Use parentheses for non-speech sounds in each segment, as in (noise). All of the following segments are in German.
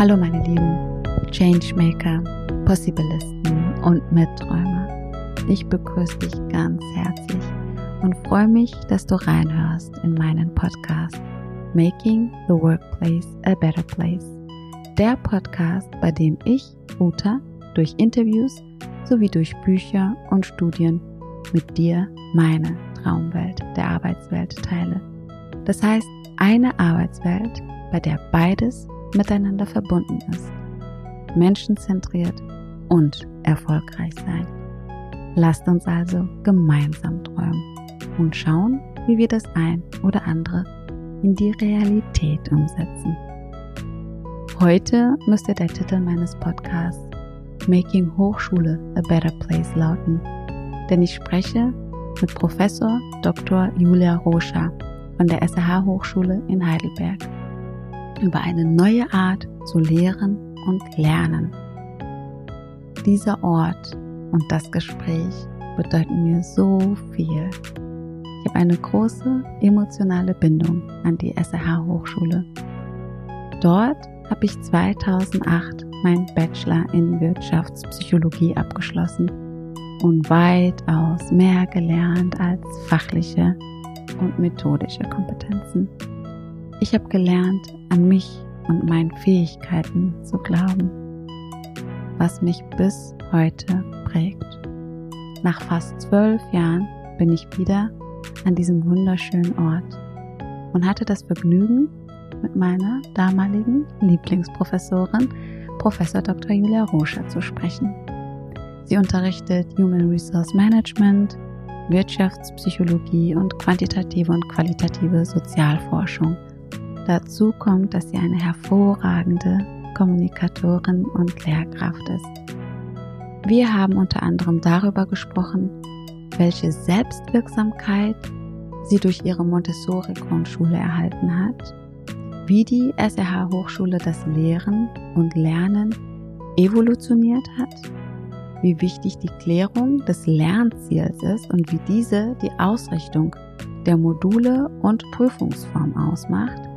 Hallo meine lieben Changemaker, Possibilisten und Mitträumer. Ich begrüße dich ganz herzlich und freue mich, dass du reinhörst in meinen Podcast Making the Workplace a Better Place. Der Podcast, bei dem ich, Uta, durch Interviews sowie durch Bücher und Studien mit dir meine Traumwelt der Arbeitswelt teile. Das heißt, eine Arbeitswelt, bei der beides miteinander verbunden ist. Menschenzentriert und erfolgreich sein. Lasst uns also gemeinsam träumen und schauen, wie wir das ein oder andere in die Realität umsetzen. Heute müsste der Titel meines Podcasts Making Hochschule a Better Place lauten, denn ich spreche mit Professor Dr. Julia Roscher von der SRH Hochschule in Heidelberg über eine neue Art zu lehren und lernen. Dieser Ort und das Gespräch bedeuten mir so viel. Ich habe eine große emotionale Bindung an die SRH Hochschule. Dort habe ich 2008 meinen Bachelor in Wirtschaftspsychologie abgeschlossen und weitaus mehr gelernt als fachliche und methodische Kompetenzen. Ich habe gelernt, an mich und meinen Fähigkeiten zu glauben, was mich bis heute prägt. Nach fast zwölf Jahren bin ich wieder an diesem wunderschönen Ort und hatte das Vergnügen, mit meiner damaligen Lieblingsprofessorin, Professor Dr. Julia Roscher, zu sprechen. Sie unterrichtet Human Resource Management, Wirtschaftspsychologie und quantitative und qualitative Sozialforschung Dazu kommt, dass sie eine hervorragende Kommunikatorin und Lehrkraft ist. Wir haben unter anderem darüber gesprochen, welche Selbstwirksamkeit sie durch ihre Montessori-Grundschule erhalten hat, wie die SRH Hochschule das Lehren und Lernen evolutioniert hat, wie wichtig die Klärung des Lernziels ist und wie diese die Ausrichtung der Module und Prüfungsform ausmacht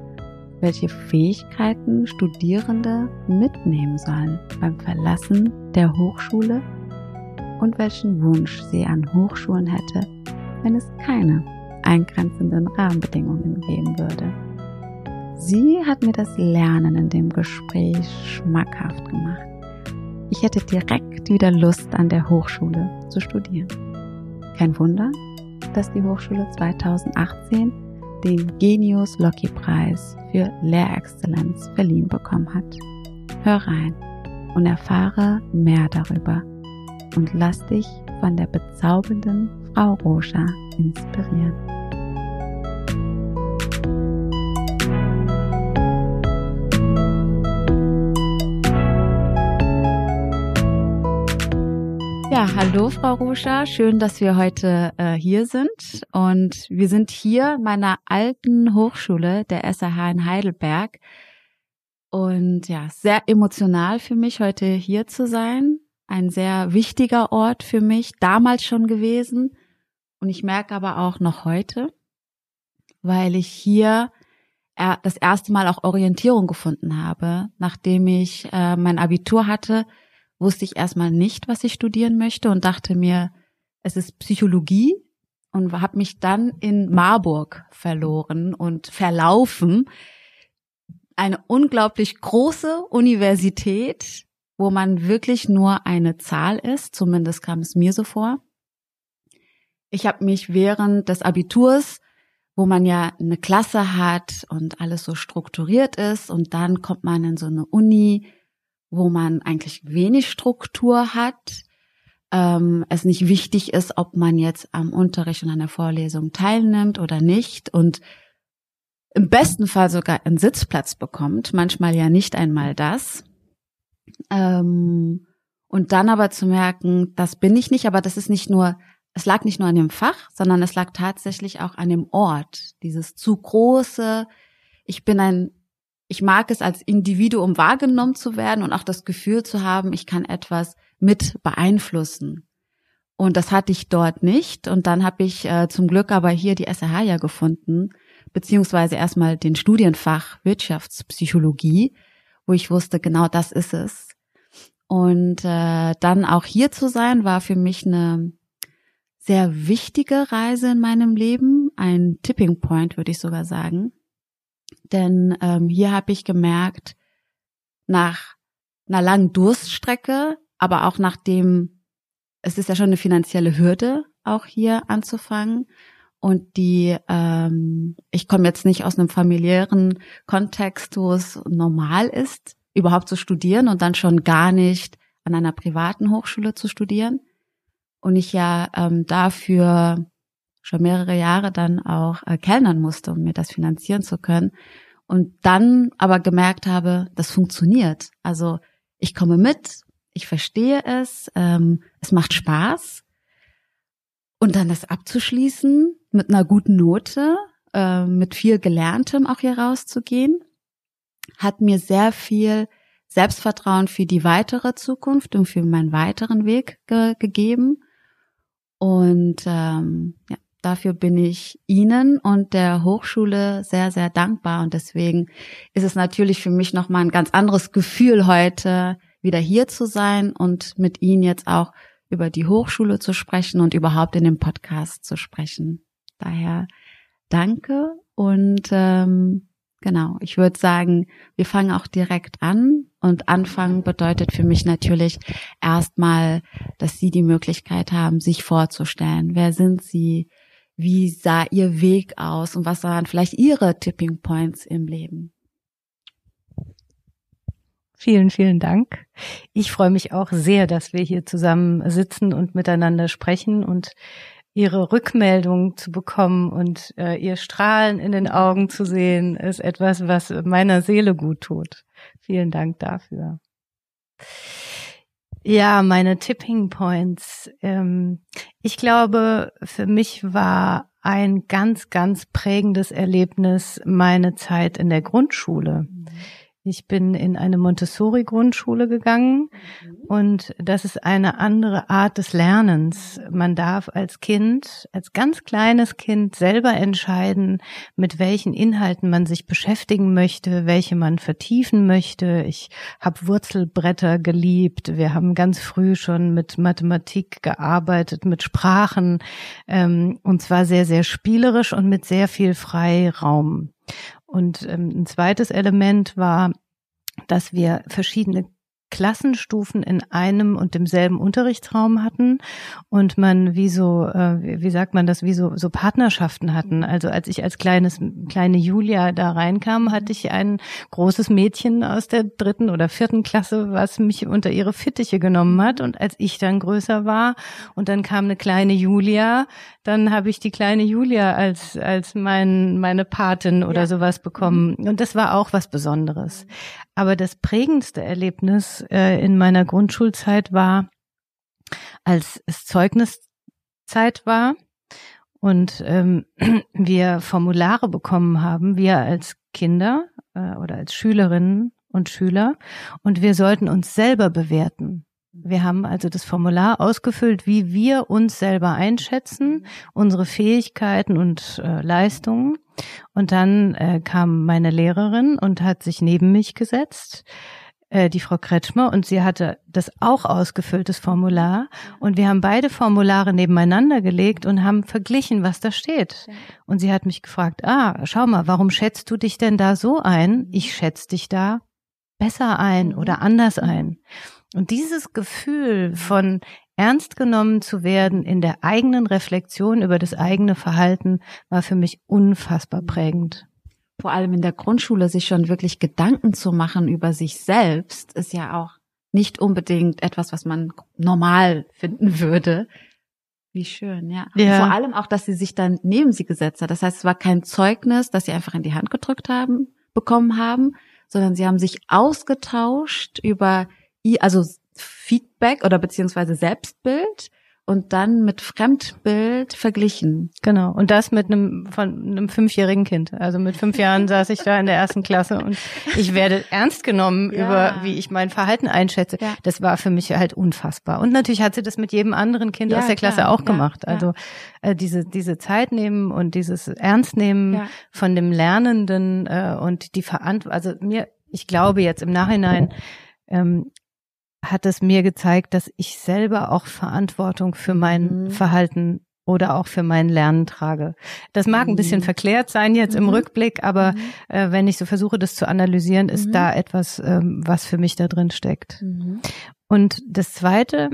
welche Fähigkeiten Studierende mitnehmen sollen beim Verlassen der Hochschule und welchen Wunsch sie an Hochschulen hätte, wenn es keine eingrenzenden Rahmenbedingungen geben würde. Sie hat mir das Lernen in dem Gespräch schmackhaft gemacht. Ich hätte direkt wieder Lust an der Hochschule zu studieren. Kein Wunder, dass die Hochschule 2018 den Genius Loki Preis für Lehrexzellenz verliehen bekommen hat. Hör rein und erfahre mehr darüber und lass dich von der bezaubernden Frau Roja inspirieren. Ja, hallo Frau Ruscha, schön, dass wir heute äh, hier sind. Und wir sind hier meiner alten Hochschule, der SAH in Heidelberg. Und ja, sehr emotional für mich, heute hier zu sein. Ein sehr wichtiger Ort für mich, damals schon gewesen. Und ich merke aber auch noch heute, weil ich hier das erste Mal auch Orientierung gefunden habe, nachdem ich äh, mein Abitur hatte wusste ich erstmal nicht, was ich studieren möchte und dachte mir, es ist Psychologie und habe mich dann in Marburg verloren und verlaufen. Eine unglaublich große Universität, wo man wirklich nur eine Zahl ist, zumindest kam es mir so vor. Ich habe mich während des Abiturs, wo man ja eine Klasse hat und alles so strukturiert ist und dann kommt man in so eine Uni, wo man eigentlich wenig Struktur hat, ähm, es nicht wichtig ist, ob man jetzt am Unterricht und an der Vorlesung teilnimmt oder nicht und im besten Fall sogar einen Sitzplatz bekommt, manchmal ja nicht einmal das. Ähm, und dann aber zu merken, das bin ich nicht, aber das ist nicht nur, es lag nicht nur an dem Fach, sondern es lag tatsächlich auch an dem Ort. Dieses zu große, ich bin ein ich mag es als Individuum wahrgenommen zu werden und auch das Gefühl zu haben, ich kann etwas mit beeinflussen. Und das hatte ich dort nicht. Und dann habe ich äh, zum Glück aber hier die SRH ja gefunden, beziehungsweise erstmal den Studienfach Wirtschaftspsychologie, wo ich wusste, genau das ist es. Und äh, dann auch hier zu sein, war für mich eine sehr wichtige Reise in meinem Leben, ein Tipping Point, würde ich sogar sagen. Denn ähm, hier habe ich gemerkt, nach einer langen Durststrecke, aber auch nachdem, es ist ja schon eine finanzielle Hürde, auch hier anzufangen. Und die, ähm, ich komme jetzt nicht aus einem familiären Kontext, wo es normal ist, überhaupt zu studieren und dann schon gar nicht an einer privaten Hochschule zu studieren. Und ich ja ähm, dafür schon mehrere Jahre dann auch äh, kellnern musste, um mir das finanzieren zu können. Und dann aber gemerkt habe, das funktioniert. Also ich komme mit, ich verstehe es, ähm, es macht Spaß. Und dann das abzuschließen mit einer guten Note, äh, mit viel Gelerntem auch hier rauszugehen, hat mir sehr viel Selbstvertrauen für die weitere Zukunft und für meinen weiteren Weg ge gegeben. Und ähm, ja, dafür bin ich Ihnen und der Hochschule sehr, sehr dankbar. Und deswegen ist es natürlich für mich nochmal ein ganz anderes Gefühl, heute wieder hier zu sein und mit Ihnen jetzt auch über die Hochschule zu sprechen und überhaupt in dem Podcast zu sprechen. Daher danke und ähm, genau, ich würde sagen, wir fangen auch direkt an. Und anfangen bedeutet für mich natürlich erstmal, dass Sie die Möglichkeit haben, sich vorzustellen. Wer sind Sie? Wie sah Ihr Weg aus und was waren vielleicht Ihre Tipping Points im Leben? Vielen, vielen Dank. Ich freue mich auch sehr, dass wir hier zusammen sitzen und miteinander sprechen und Ihre Rückmeldung zu bekommen und äh, Ihr Strahlen in den Augen zu sehen, ist etwas, was meiner Seele gut tut. Vielen Dank dafür. Ja, meine Tipping Points. Ähm, ich glaube, für mich war ein ganz, ganz prägendes Erlebnis meine Zeit in der Grundschule. Mhm. Ich bin in eine Montessori-Grundschule gegangen mhm. und das ist eine andere Art des Lernens. Man darf als Kind, als ganz kleines Kind selber entscheiden, mit welchen Inhalten man sich beschäftigen möchte, welche man vertiefen möchte. Ich habe Wurzelbretter geliebt. Wir haben ganz früh schon mit Mathematik gearbeitet, mit Sprachen ähm, und zwar sehr, sehr spielerisch und mit sehr viel Freiraum. Und ähm, ein zweites Element war, dass wir verschiedene Klassenstufen in einem und demselben Unterrichtsraum hatten und man wie so, äh, wie sagt man das, wie so, so Partnerschaften hatten. Also als ich als kleines, kleine Julia da reinkam, hatte ich ein großes Mädchen aus der dritten oder vierten Klasse, was mich unter ihre Fittiche genommen hat. Und als ich dann größer war und dann kam eine kleine Julia, dann habe ich die kleine Julia als, als mein, meine Patin oder ja. sowas bekommen. Und das war auch was Besonderes. Aber das prägendste Erlebnis äh, in meiner Grundschulzeit war, als es Zeugniszeit war und ähm, (clears throat) wir Formulare bekommen haben, wir als Kinder äh, oder als Schülerinnen und Schüler, und wir sollten uns selber bewerten. Wir haben also das Formular ausgefüllt, wie wir uns selber einschätzen, unsere Fähigkeiten und äh, Leistungen. Und dann äh, kam meine Lehrerin und hat sich neben mich gesetzt, äh, die Frau Kretschmer, und sie hatte das auch ausgefülltes Formular. Und wir haben beide Formulare nebeneinander gelegt und haben verglichen, was da steht. Und sie hat mich gefragt, ah, schau mal, warum schätzt du dich denn da so ein? Ich schätze dich da besser ein oder anders ein. Und dieses Gefühl von ernst genommen zu werden in der eigenen Reflexion über das eigene Verhalten war für mich unfassbar prägend. Vor allem in der Grundschule sich schon wirklich Gedanken zu machen über sich selbst ist ja auch nicht unbedingt etwas, was man normal finden würde. Wie schön, ja. ja. vor allem auch, dass sie sich dann neben sie gesetzt hat. Das heißt, es war kein Zeugnis, das sie einfach in die Hand gedrückt haben, bekommen haben, sondern sie haben sich ausgetauscht über also Feedback oder beziehungsweise Selbstbild und dann mit Fremdbild verglichen. Genau. Und das mit einem von einem fünfjährigen Kind. Also mit fünf Jahren saß ich da in der ersten Klasse und ich werde ernst genommen ja. über, wie ich mein Verhalten einschätze. Ja. Das war für mich halt unfassbar. Und natürlich hat sie das mit jedem anderen Kind ja, aus der Klasse klar. auch gemacht. Also äh, diese diese Zeit nehmen und dieses Ernst nehmen von dem Lernenden äh, und die Verantwortung. Also mir ich glaube jetzt im Nachhinein, ähm, hat es mir gezeigt, dass ich selber auch Verantwortung für mein mhm. Verhalten oder auch für mein Lernen trage. Das mag ein bisschen mhm. verklärt sein jetzt im mhm. Rückblick, aber mhm. äh, wenn ich so versuche, das zu analysieren, ist mhm. da etwas, ähm, was für mich da drin steckt. Mhm. Und das Zweite,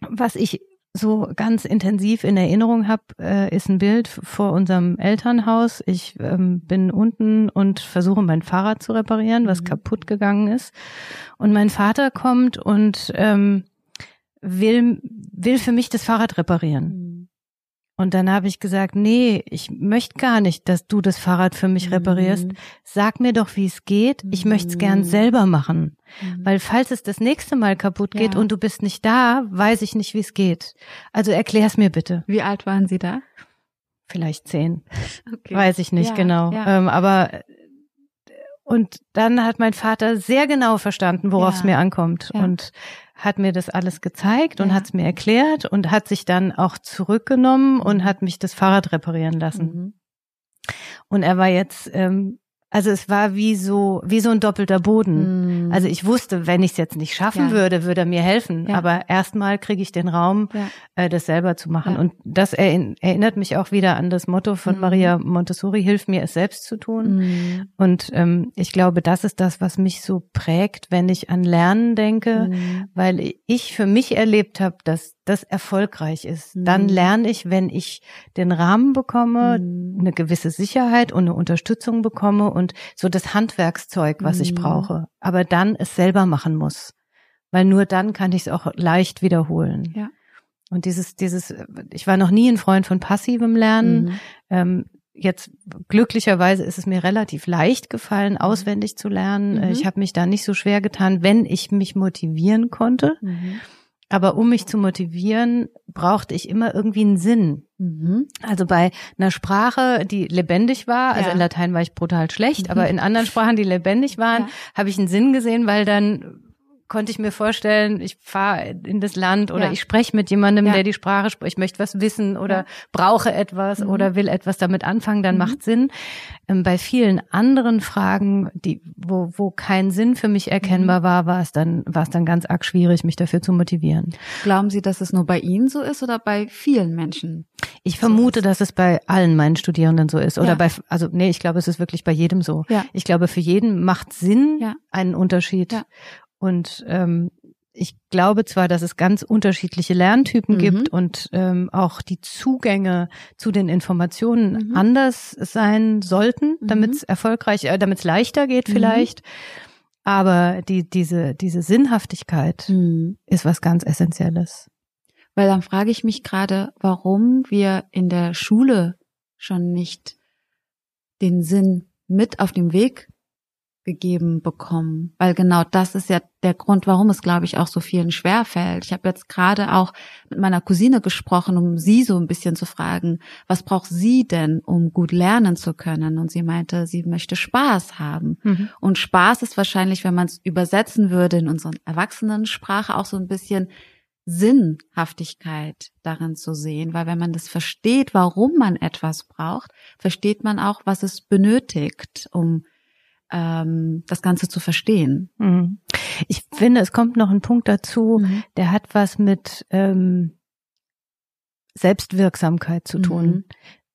was ich so ganz intensiv in Erinnerung habe, äh, ist ein Bild vor unserem Elternhaus. Ich ähm, bin unten und versuche mein Fahrrad zu reparieren, was mhm. kaputt gegangen ist. Und mein Vater kommt und ähm, will, will für mich das Fahrrad reparieren. Mhm. Und dann habe ich gesagt, nee, ich möchte gar nicht, dass du das Fahrrad für mich reparierst. Mhm. Sag mir doch, wie es geht. Ich mhm. möchte es gern selber machen. Mhm. Weil falls es das nächste Mal kaputt geht ja. und du bist nicht da, weiß ich nicht, wie es geht. Also erklär's mir bitte. Wie alt waren Sie da? Vielleicht zehn. Okay. Weiß ich nicht ja, genau. Ja. Ähm, aber und dann hat mein Vater sehr genau verstanden, worauf es mir ankommt. Und hat mir das alles gezeigt und ja. hat es mir erklärt und hat sich dann auch zurückgenommen und mhm. hat mich das Fahrrad reparieren lassen. Mhm. Und er war jetzt ähm, also es war wie so wie so ein doppelter Boden. Mm. Also ich wusste, wenn ich es jetzt nicht schaffen ja. würde, würde er mir helfen. Ja. Aber erstmal kriege ich den Raum, ja. äh, das selber zu machen. Und das erinnert mich auch wieder an das Motto von mm. Maria Montessori: Hilf mir, es selbst zu tun. Mm. Und ähm, ich glaube, das ist das, was mich so prägt, wenn ich an Lernen denke, mhm. weil ich für mich erlebt habe, dass das erfolgreich ist. Mhm. Dann lerne ich, wenn ich den Rahmen bekomme, mhm. eine gewisse Sicherheit und eine Unterstützung bekomme und so das Handwerkszeug, was mhm. ich brauche. Aber dann es selber machen muss. Weil nur dann kann ich es auch leicht wiederholen. Ja. Und dieses, dieses, ich war noch nie ein Freund von passivem Lernen. Mhm. Ähm, jetzt glücklicherweise ist es mir relativ leicht gefallen, mhm. auswendig zu lernen. Mhm. Ich habe mich da nicht so schwer getan, wenn ich mich motivieren konnte. Aber um mich zu motivieren, brauchte ich immer irgendwie einen Sinn. Mhm. Also bei einer Sprache, die lebendig war, also ja. in Latein war ich brutal schlecht, mhm. aber in anderen Sprachen, die lebendig waren, ja. habe ich einen Sinn gesehen, weil dann konnte ich mir vorstellen, ich fahre in das Land oder ja. ich spreche mit jemandem, ja. der die Sprache spricht, ich möchte was wissen oder ja. brauche etwas mhm. oder will etwas damit anfangen, dann mhm. macht Sinn. Ähm, bei vielen anderen Fragen, die, wo, wo kein Sinn für mich erkennbar mhm. war, war es dann, war es dann ganz arg schwierig, mich dafür zu motivieren. Glauben Sie, dass es nur bei Ihnen so ist oder bei vielen Menschen? Ich vermute, so dass es bei allen meinen Studierenden so ist. Oder bei, also nee, ich glaube, es ist wirklich bei jedem so. Ja. Ich glaube, für jeden macht Sinn einen Unterschied. Und ähm, ich glaube zwar, dass es ganz unterschiedliche Lerntypen mhm. gibt und ähm, auch die Zugänge zu den Informationen mhm. anders sein sollten, damit es mhm. erfolgreich, äh, damit es leichter geht mhm. vielleicht. Aber die, diese, diese Sinnhaftigkeit mhm. ist was ganz Essentielles. Weil dann frage ich mich gerade, warum wir in der Schule schon nicht den Sinn mit auf dem Weg gegeben bekommen, weil genau das ist ja der Grund, warum es, glaube ich, auch so vielen schwerfällt. Ich habe jetzt gerade auch mit meiner Cousine gesprochen, um sie so ein bisschen zu fragen, was braucht sie denn, um gut lernen zu können? Und sie meinte, sie möchte Spaß haben. Mhm. Und Spaß ist wahrscheinlich, wenn man es übersetzen würde in unseren Erwachsenensprache, auch so ein bisschen Sinnhaftigkeit darin zu sehen, weil wenn man das versteht, warum man etwas braucht, versteht man auch, was es benötigt, um ähm, das Ganze zu verstehen. Mhm. Ich finde, es kommt noch ein Punkt dazu, mhm. der hat was mit ähm, Selbstwirksamkeit zu tun. Mhm.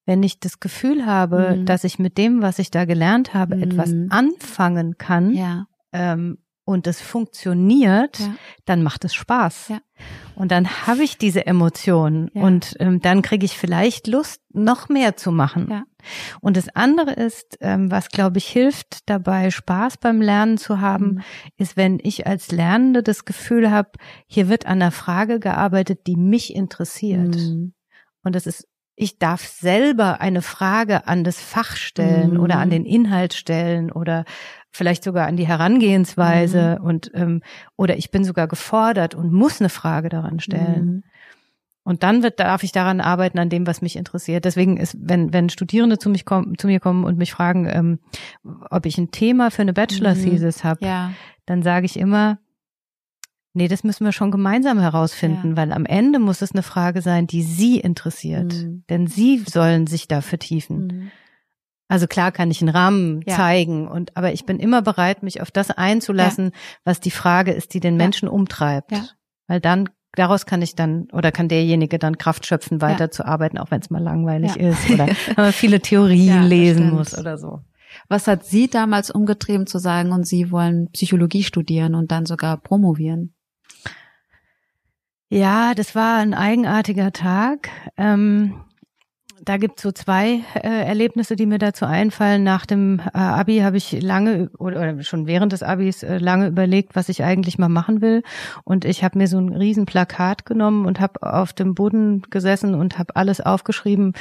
Wenn ich das Gefühl habe, mhm. dass ich mit dem, was ich da gelernt habe, etwas mhm. anfangen kann, ja. ähm, und es funktioniert, ja. dann macht es Spaß. Ja. Und dann habe ich diese Emotionen ja. und ähm, dann kriege ich vielleicht Lust, noch mehr zu machen. Und das andere ist, ähm, was glaube ich hilft dabei, Spaß beim Lernen zu haben, mhm. ist, wenn ich als Lernende das Gefühl habe, hier wird an einer Frage gearbeitet, die mich interessiert. Mhm. Und das ist ich darf selber eine Frage an das Fach stellen mhm. oder an den Inhalt stellen oder vielleicht sogar an die Herangehensweise mhm. und ähm, oder ich bin sogar gefordert und muss eine Frage daran stellen. Mhm. Und dann wird, darf ich daran arbeiten, an dem, was mich interessiert. Deswegen ist, wenn, wenn Studierende zu, mich kommen, zu mir kommen und mich fragen, ähm, ob ich ein Thema für eine Bachelor-Thesis mhm. habe, ja. dann sage ich immer, nee, das müssen wir schon gemeinsam herausfinden, ja. weil am Ende muss es eine Frage sein, die Sie interessiert. Mhm. Denn Sie sollen sich da vertiefen. Also klar kann ich einen Rahmen Ja. zeigen und aber ich bin immer bereit, mich auf das einzulassen, was die Frage ist, die den Ja. Menschen umtreibt. Ja. Weil dann daraus kann ich dann oder kann derjenige dann Kraft schöpfen, weiterzuarbeiten, auch wenn es mal langweilig Ja. ist oder (laughs) wenn man viele Theorien Ja, lesen muss oder so. Was hat Sie damals umgetrieben zu sagen, und Sie wollen Psychologie studieren und dann sogar promovieren? Ja, das war ein eigenartiger Tag. Ähm, da gibt's so zwei äh, Erlebnisse, die mir dazu einfallen. Nach dem äh, Abi habe ich lange oder, oder schon während des Abis äh, lange überlegt, was ich eigentlich mal machen will. Und ich habe mir so ein riesen Plakat genommen und habe auf dem Boden gesessen und habe alles aufgeschrieben.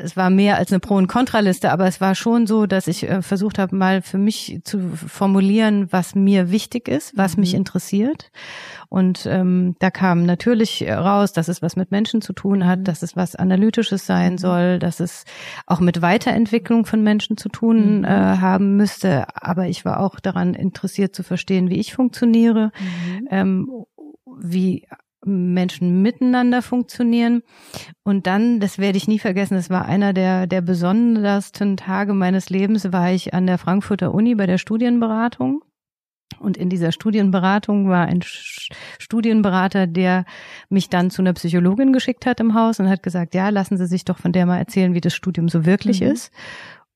Es war mehr als eine Pro- und Kontraliste, aber es war schon so, dass ich äh, versucht habe, mal für mich zu formulieren, was mir wichtig ist, was mich Mhm. interessiert. Und ähm, da kam natürlich raus, dass es was mit Menschen zu tun hat, Mhm. dass es was Analytisches sein Mhm. soll, dass es auch mit Weiterentwicklung von Menschen zu tun Mhm. äh, haben müsste. Aber ich war auch daran interessiert zu verstehen, wie ich funktioniere, ähm, wie Menschen miteinander funktionieren. Und dann, das werde ich nie vergessen, das war einer der, der besondersten Tage meines Lebens, war ich an der Frankfurter Uni bei der Studienberatung. Und in dieser Studienberatung war ein Studienberater, der mich dann zu einer Psychologin geschickt hat im Haus und hat gesagt, ja, lassen Sie sich doch von der mal erzählen, wie das Studium so wirklich Mhm. ist.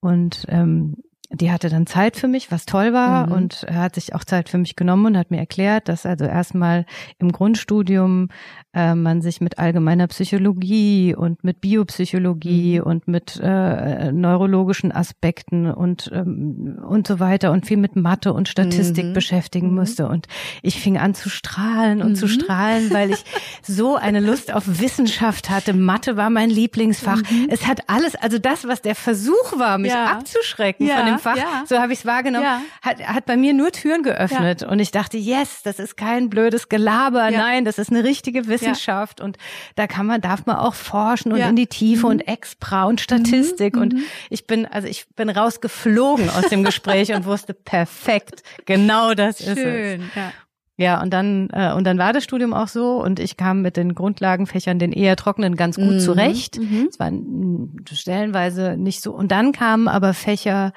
Und ähm, die hatte dann Zeit für mich, was toll war Mhm. und er hat sich auch Zeit für mich genommen und hat mir erklärt, dass also erstmal im Grundstudium äh, man sich mit allgemeiner Psychologie und mit Biopsychologie Mhm. und mit äh, neurologischen Aspekten und ähm, und so weiter und viel mit Mathe und Statistik Mhm. beschäftigen Mhm. musste und ich fing an zu strahlen und zu Mhm. strahlen, weil ich so eine Lust auf Wissenschaft hatte. Mathe war mein Lieblingsfach. Mhm. Es hat alles, also das, was der Versuch war, mich Ja. abzuschrecken Ja, von dem Fach, ja. so habe ich es wahrgenommen, Ja. hat, hat bei mir nur Türen geöffnet. Und ich dachte, yes, das ist kein blödes Gelaber, Ja. nein, das ist eine richtige Wissenschaft. Und da kann man, darf man auch forschen und Ja. in die Tiefe Mhm. und Expra und Statistik. Und mhm. ich bin, also ich bin rausgeflogen aus dem Gespräch und wusste perfekt, genau das ist es. Schön, ja. Ja, und dann äh, und dann war das Studium auch so und ich kam mit den Grundlagenfächern, den eher trockenen, ganz gut Mhm. zurecht. Mhm. Es waren mm, stellenweise nicht so. Und dann kamen aber Fächer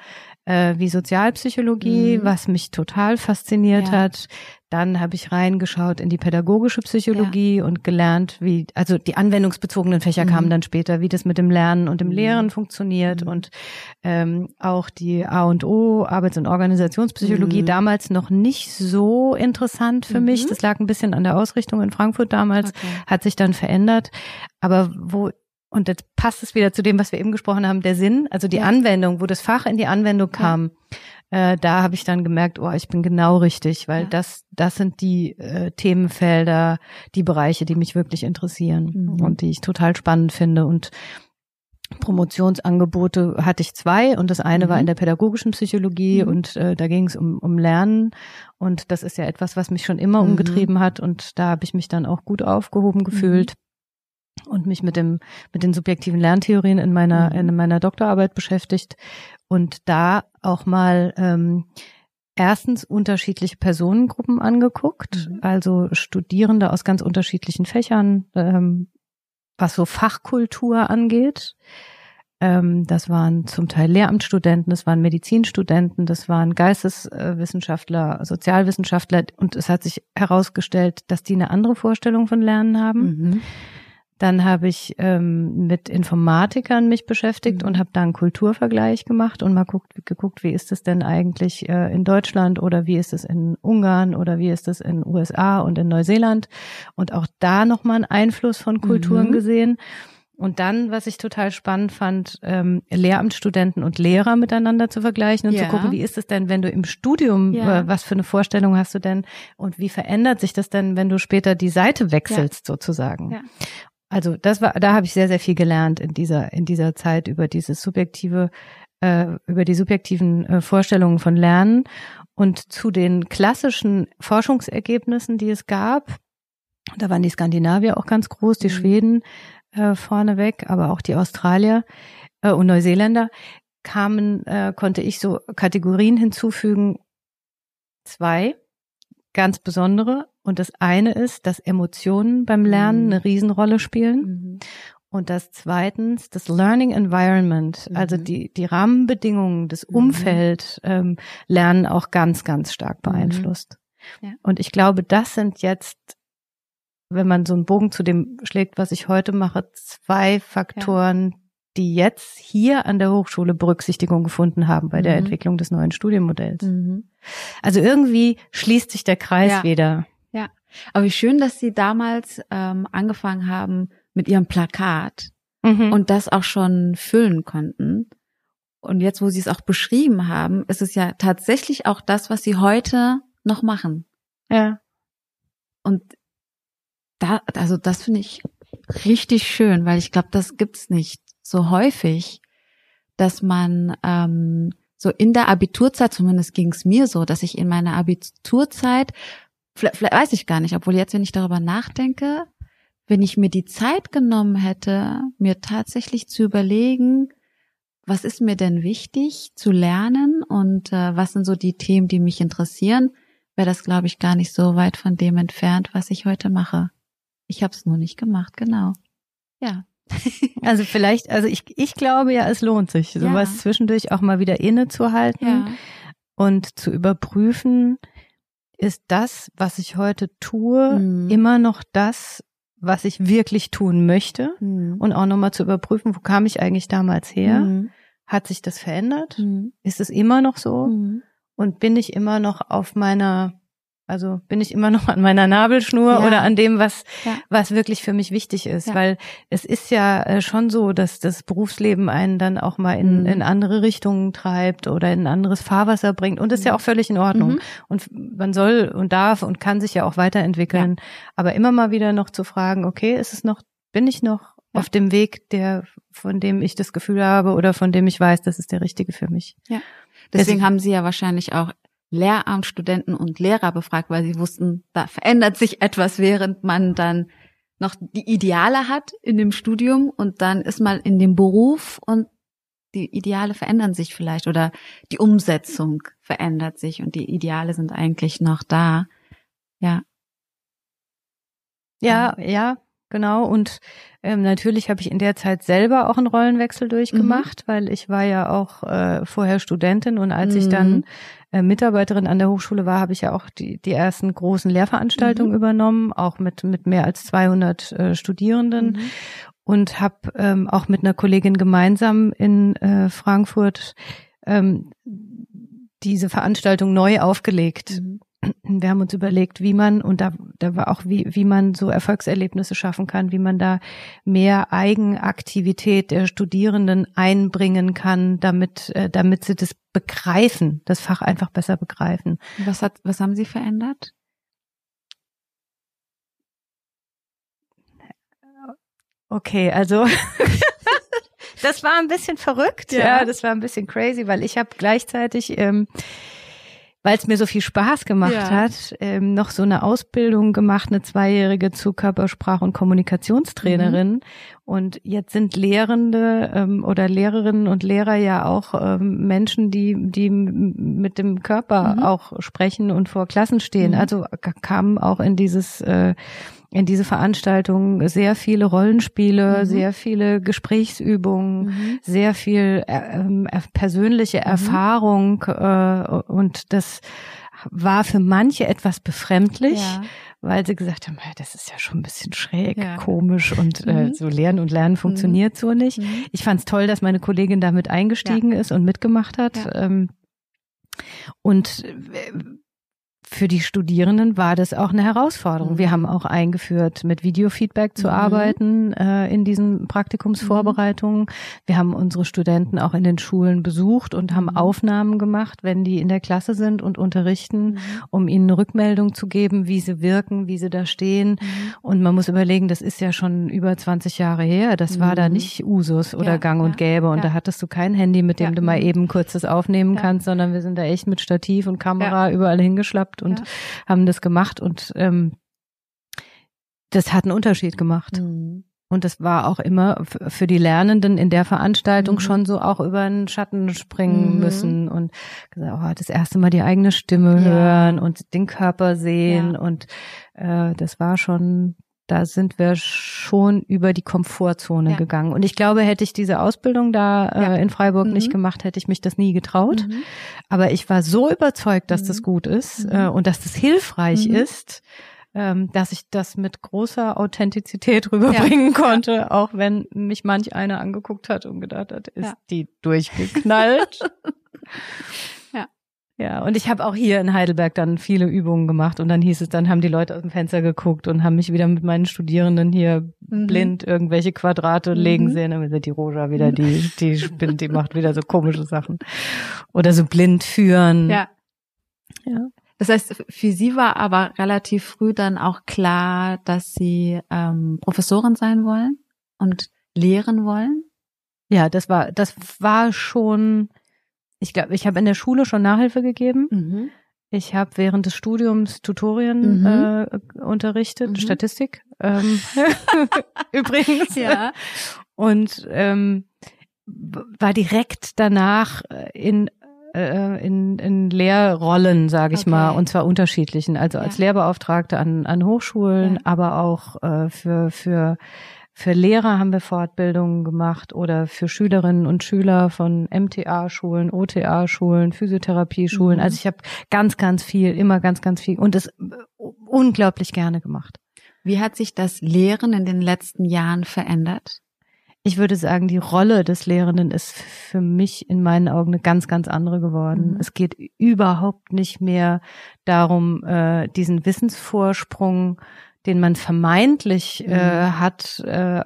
äh, wie Sozialpsychologie, Mhm. was mich total fasziniert Ja. hat. Dann habe ich reingeschaut in die pädagogische Psychologie und gelernt, wie, also die anwendungsbezogenen Fächer Mhm. kamen dann später, wie das mit dem Lernen und dem Mhm. Lehren funktioniert Mhm. und ähm, auch die A und O, Arbeits- und Organisationspsychologie, Mhm. damals noch nicht so interessant für mich. Mhm. Das lag ein bisschen an der Ausrichtung in Frankfurt damals Okay. hat sich dann verändert. Aber wo, und jetzt passt es wieder zu dem, was wir eben gesprochen haben, der Sinn, also die Ja. Anwendung, wo das Fach in die Anwendung Ja. kam, äh, da habe ich dann gemerkt, oh, ich bin genau richtig, weil Ja. das, das sind die äh, Themenfelder, die Bereiche, die mich wirklich interessieren Mhm. und die ich total spannend finde. Und Promotionsangebote hatte ich zwei und das eine war Mhm. in der pädagogischen Psychologie Mhm. und äh, da ging es um, um Lernen und das ist ja etwas, was mich schon immer Mhm. umgetrieben hat und da habe ich mich dann auch gut aufgehoben gefühlt und mich mit dem mit den subjektiven Lerntheorien in meiner Mhm. in meiner Doktorarbeit beschäftigt und da auch mal ähm, erstens unterschiedliche Personengruppen angeguckt, Mhm. also Studierende aus ganz unterschiedlichen Fächern, ähm, was so Fachkultur angeht. Ähm, das waren zum Teil Lehramtsstudenten, das waren Medizinstudenten, das waren Geisteswissenschaftler, Sozialwissenschaftler und es hat sich herausgestellt, dass die eine andere Vorstellung von Lernen haben. Mhm. Dann habe ich ähm, mit Informatikern mich beschäftigt Mhm. und habe da einen Kulturvergleich gemacht und mal guckt, geguckt, wie ist es denn eigentlich äh, in Deutschland oder wie ist es in Ungarn oder wie ist es in USA und in Neuseeland und auch da nochmal einen Einfluss von Kulturen Mhm. gesehen. Und dann, was ich total spannend fand, ähm, Lehramtsstudenten und Lehrer miteinander zu vergleichen und Ja. zu gucken, wie ist es denn, wenn du im Studium, Ja. äh, was für eine Vorstellung hast du denn und wie verändert sich das denn, wenn du später die Seite wechselst sozusagen? Also das war, da habe ich sehr, sehr viel gelernt in dieser, in dieser Zeit über dieses subjektive, äh, über die subjektiven äh, Vorstellungen von Lernen und zu den klassischen Forschungsergebnissen, die es gab. Da waren die Skandinavier auch ganz groß, die Mhm. Schweden äh, vorneweg, aber auch die Australier äh, und Neuseeländer kamen, äh, konnte ich so Kategorien hinzufügen. Zwei ganz besondere. Und das eine ist, dass Emotionen beim Lernen Mhm. eine Riesenrolle spielen. Mhm. Und das zweitens, das Learning Environment, mhm. also die, die Rahmenbedingungen, das mhm. Umfeld, ähm, Lernen auch ganz, ganz stark mhm. beeinflusst. Ja. Und ich glaube, das sind jetzt, wenn man so einen Bogen zu dem schlägt, was ich heute mache, zwei Faktoren, ja. die jetzt hier an der Hochschule Berücksichtigung gefunden haben bei der mhm. Entwicklung des neuen Studienmodells. Mhm. Also irgendwie schließt sich der Kreis ja. wieder. Aber wie schön, dass Sie damals ähm, angefangen haben, mit ihrem Plakat mhm. und das auch schon füllen konnten. Und jetzt, wo sie es auch beschrieben haben, ist es ja tatsächlich auch das, was sie heute noch machen. Ja. Und da, also das finde ich richtig schön, weil ich glaube, das gibt's nicht so häufig, dass man ähm, so in der Abiturzeit, zumindest ging's mir so, dass ich in meiner Abiturzeit, vielleicht, vielleicht weiß ich gar nicht, obwohl jetzt, wenn ich darüber nachdenke, wenn ich mir die Zeit genommen hätte, mir tatsächlich zu überlegen, was ist mir denn wichtig zu lernen und äh, was sind so die Themen, die mich interessieren, wäre das, glaube ich, gar nicht so weit von dem entfernt, was ich heute mache. Ich habe es nur nicht gemacht, genau. Ja. (laughs) also vielleicht, also ich, ich glaube ja, es lohnt sich, sowas ja. zwischendurch auch mal wieder innezuhalten ja. und zu überprüfen, ist das, was ich heute tue, mhm. immer noch das, was ich wirklich tun möchte mhm. und auch nochmal zu überprüfen, wo kam ich eigentlich damals her? Mhm. Hat sich das verändert? Mhm. Ist es immer noch so? Mhm. Und bin ich immer noch auf meiner also bin ich immer (laughs) noch an meiner Nabelschnur ja. oder an dem, was, ja. was wirklich für mich wichtig ist. Ja. Weil es ist ja äh, schon so, dass das Berufsleben einen dann auch mal in, mhm. in andere Richtungen treibt oder in ein anderes Fahrwasser bringt. Und das ist ja auch völlig in Ordnung. Mhm. Und man soll und darf und kann sich ja auch weiterentwickeln. Aber immer mal wieder noch zu fragen, okay, ist es noch, bin ich noch auf dem Weg, der, von dem ich das Gefühl habe oder von dem ich weiß, das ist der richtige für mich. Ja. Deswegen haben Sie ja wahrscheinlich auch Lehramtsstudenten und Lehrer befragt, weil sie wussten, da verändert sich etwas, während man dann noch die Ideale hat in dem Studium und dann ist man in dem Beruf und die Ideale verändern sich vielleicht oder die Umsetzung verändert sich und die Ideale sind eigentlich noch da. Ja. Ja, ja, genau. Und ähm, natürlich habe ich in der Zeit selber auch einen Rollenwechsel durchgemacht, mhm. weil ich war ja auch äh, vorher Studentin und als mhm. ich dann äh, Mitarbeiterin an der Hochschule war, habe ich ja auch die, die ersten großen Lehrveranstaltungen mhm. übernommen, auch mit, mit mehr als 200 äh, Studierenden mhm. und habe ähm, auch mit einer Kollegin gemeinsam in äh, Frankfurt ähm, diese Veranstaltung neu aufgelegt. Mhm wir haben uns überlegt, wie man, und da, da war auch, wie, wie man so Erfolgserlebnisse schaffen kann, wie man da mehr Eigenaktivität der Studierenden einbringen kann, damit, äh, damit sie das begreifen, das Fach einfach besser begreifen. Was hat, was haben Sie verändert? Okay, also (laughs) das war ein bisschen verrückt, ja. ja, das war ein bisschen crazy, weil ich habe gleichzeitig ähm, weil es mir so viel Spaß gemacht ja. hat, ähm, noch so eine Ausbildung gemacht, eine zweijährige zu Körpersprach- und Kommunikationstrainerin. Mhm. Und jetzt sind Lehrende ähm, oder Lehrerinnen und Lehrer ja auch ähm, Menschen, die, die mit dem Körper mhm. auch sprechen und vor Klassen stehen. Mhm. Also kamen auch in dieses äh, in diese Veranstaltung sehr viele Rollenspiele, mhm. sehr viele Gesprächsübungen, mhm. sehr viel äh, äh, persönliche mhm. Erfahrung äh, und das war für manche etwas befremdlich. Ja weil sie gesagt haben, das ist ja schon ein bisschen schräg, ja. komisch und äh, mhm. so Lernen und Lernen funktioniert mhm. so nicht. Mhm. Ich fand es toll, dass meine Kollegin damit eingestiegen ja. ist und mitgemacht hat. Ähm, und äh, für die Studierenden war das auch eine Herausforderung. Mhm. Wir haben auch eingeführt, mit Videofeedback zu mhm. arbeiten äh, in diesen Praktikumsvorbereitungen. Mhm. Wir haben unsere Studenten auch in den Schulen besucht und haben mhm. Aufnahmen gemacht, wenn die in der Klasse sind und unterrichten, mhm. um ihnen eine Rückmeldung zu geben, wie sie wirken, wie sie da stehen. Mhm. Und man muss überlegen, das ist ja schon über 20 Jahre her. Das war da nicht Usus oder ja, Gang und Gäbe. Und ja. da hattest du kein Handy, mit dem ja. du mal eben kurzes aufnehmen kannst, sondern wir sind da echt mit Stativ und Kamera überall hingeschlappt gehabt und ja. haben das gemacht und ähm, das hat einen Unterschied gemacht. Mhm. Und das war auch immer für die Lernenden in der Veranstaltung mhm. schon so auch über einen Schatten springen mhm. müssen und gesagt, oh, das erste Mal die eigene Stimme ja. hören und den Körper sehen. Ja. Und äh, das war schon da sind wir schon über die Komfortzone ja. gegangen. Und ich glaube, hätte ich diese Ausbildung da äh, ja. in Freiburg mhm. nicht gemacht, hätte ich mich das nie getraut. Mhm. Aber ich war so überzeugt, dass mhm. das gut ist mhm. äh, und dass das hilfreich mhm. ist, ähm, dass ich das mit großer Authentizität (laughs) rüberbringen ja. konnte, auch wenn mich manch einer angeguckt hat und gedacht hat, ist die durchgeknallt. (laughs) Ja, und ich habe auch hier in Heidelberg dann viele Übungen gemacht und dann hieß es, dann haben die Leute aus dem Fenster geguckt und haben mich wieder mit meinen Studierenden hier mhm. blind irgendwelche Quadrate mhm. legen sehen. Dann sind die Roja wieder, die, (laughs) die spinnt, die macht wieder so komische Sachen. Oder so blind führen. Ja. Ja. Das heißt, für Sie war aber relativ früh dann auch klar, dass Sie ähm, Professorin sein wollen und lehren wollen? Ja, das war, das war schon ich glaube, ich habe in der Schule schon Nachhilfe gegeben. Mhm. Ich habe während des Studiums Tutorien mhm. äh, unterrichtet, mhm. Statistik ähm, (laughs) (laughs) übrigens. Ja. Und ähm, war direkt danach in äh, in, in Lehrrollen, sage ich okay. mal, und zwar unterschiedlichen. Also als ja. Lehrbeauftragte an, an Hochschulen, ja. aber auch äh, für für für Lehrer haben wir Fortbildungen gemacht oder für Schülerinnen und Schüler von MTA-Schulen, OTA-Schulen, Physiotherapieschulen. Mhm. Also ich habe ganz, ganz viel, immer ganz, ganz viel und es unglaublich gerne gemacht. Wie hat sich das Lehren in den letzten Jahren verändert? Ich würde sagen, die Rolle des Lehrenden ist für mich in meinen Augen eine ganz, ganz andere geworden. Mhm. Es geht überhaupt nicht mehr darum, äh, diesen Wissensvorsprung den man vermeintlich äh, mhm. hat, äh,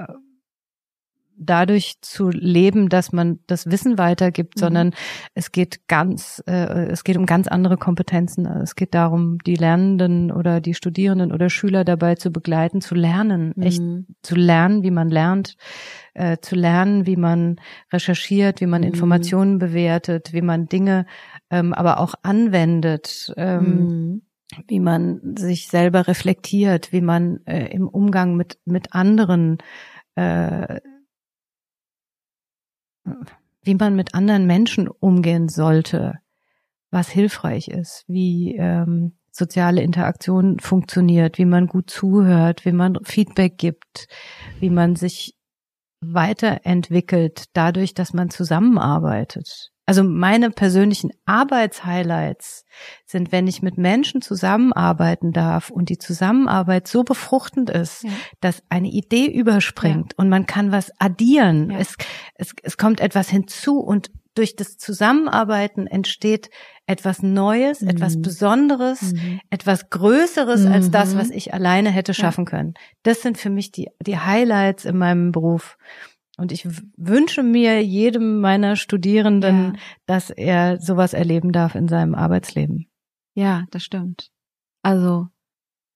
dadurch zu leben, dass man das Wissen weitergibt, mhm. sondern es geht ganz, äh, es geht um ganz andere Kompetenzen. Es geht darum, die Lernenden oder die Studierenden oder Schüler dabei zu begleiten, zu lernen, mhm. echt zu lernen, wie man lernt, äh, zu lernen, wie man recherchiert, wie man mhm. Informationen bewertet, wie man Dinge ähm, aber auch anwendet. Ähm, mhm wie man sich selber reflektiert, wie man äh, im Umgang mit mit anderen, äh, wie man mit anderen Menschen umgehen sollte, was hilfreich ist, wie ähm, soziale Interaktion funktioniert, wie man gut zuhört, wie man Feedback gibt, wie man sich weiterentwickelt dadurch, dass man zusammenarbeitet. Also meine persönlichen Arbeitshighlights sind, wenn ich mit Menschen zusammenarbeiten darf und die Zusammenarbeit so befruchtend ist, ja. dass eine Idee überspringt ja. und man kann was addieren. Ja. Es, es, es kommt etwas hinzu und durch das Zusammenarbeiten entsteht etwas Neues, mhm. etwas Besonderes, mhm. etwas Größeres mhm. als das, was ich alleine hätte schaffen können. Das sind für mich die, die Highlights in meinem Beruf. Und ich wünsche mir jedem meiner Studierenden, ja. dass er sowas erleben darf in seinem Arbeitsleben. Ja, das stimmt. Also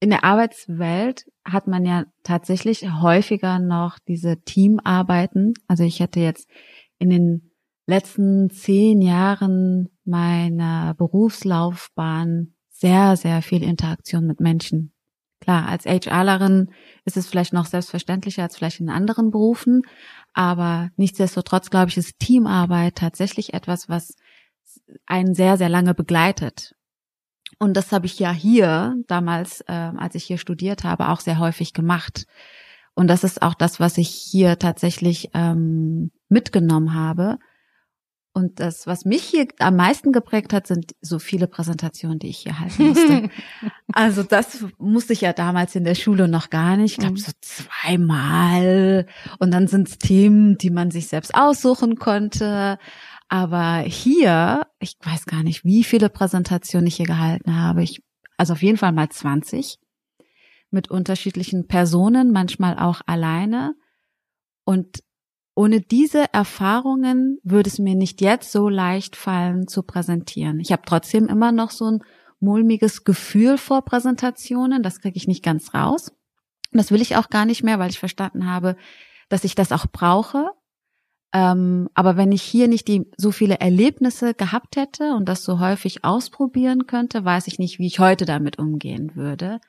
in der Arbeitswelt hat man ja tatsächlich häufiger noch diese Teamarbeiten. Also ich hätte jetzt in den letzten zehn Jahren meiner Berufslaufbahn sehr, sehr viel Interaktion mit Menschen. Klar, als HRlerin ist es vielleicht noch selbstverständlicher als vielleicht in anderen Berufen, aber nichtsdestotrotz glaube ich, ist Teamarbeit tatsächlich etwas, was einen sehr, sehr lange begleitet. Und das habe ich ja hier damals, äh, als ich hier studiert habe, auch sehr häufig gemacht. Und das ist auch das, was ich hier tatsächlich ähm, mitgenommen habe. Und das, was mich hier am meisten geprägt hat, sind so viele Präsentationen, die ich hier halten musste. (laughs) also das musste ich ja damals in der Schule noch gar nicht. Ich glaube mhm. so zweimal. Und dann sind es Themen, die man sich selbst aussuchen konnte. Aber hier, ich weiß gar nicht, wie viele Präsentationen ich hier gehalten habe. Ich, also auf jeden Fall mal 20 mit unterschiedlichen Personen, manchmal auch alleine. Und ohne diese Erfahrungen würde es mir nicht jetzt so leicht fallen zu präsentieren. Ich habe trotzdem immer noch so ein mulmiges Gefühl vor Präsentationen, das kriege ich nicht ganz raus. Das will ich auch gar nicht mehr, weil ich verstanden habe, dass ich das auch brauche. Ähm, aber wenn ich hier nicht die, so viele Erlebnisse gehabt hätte und das so häufig ausprobieren könnte, weiß ich nicht, wie ich heute damit umgehen würde.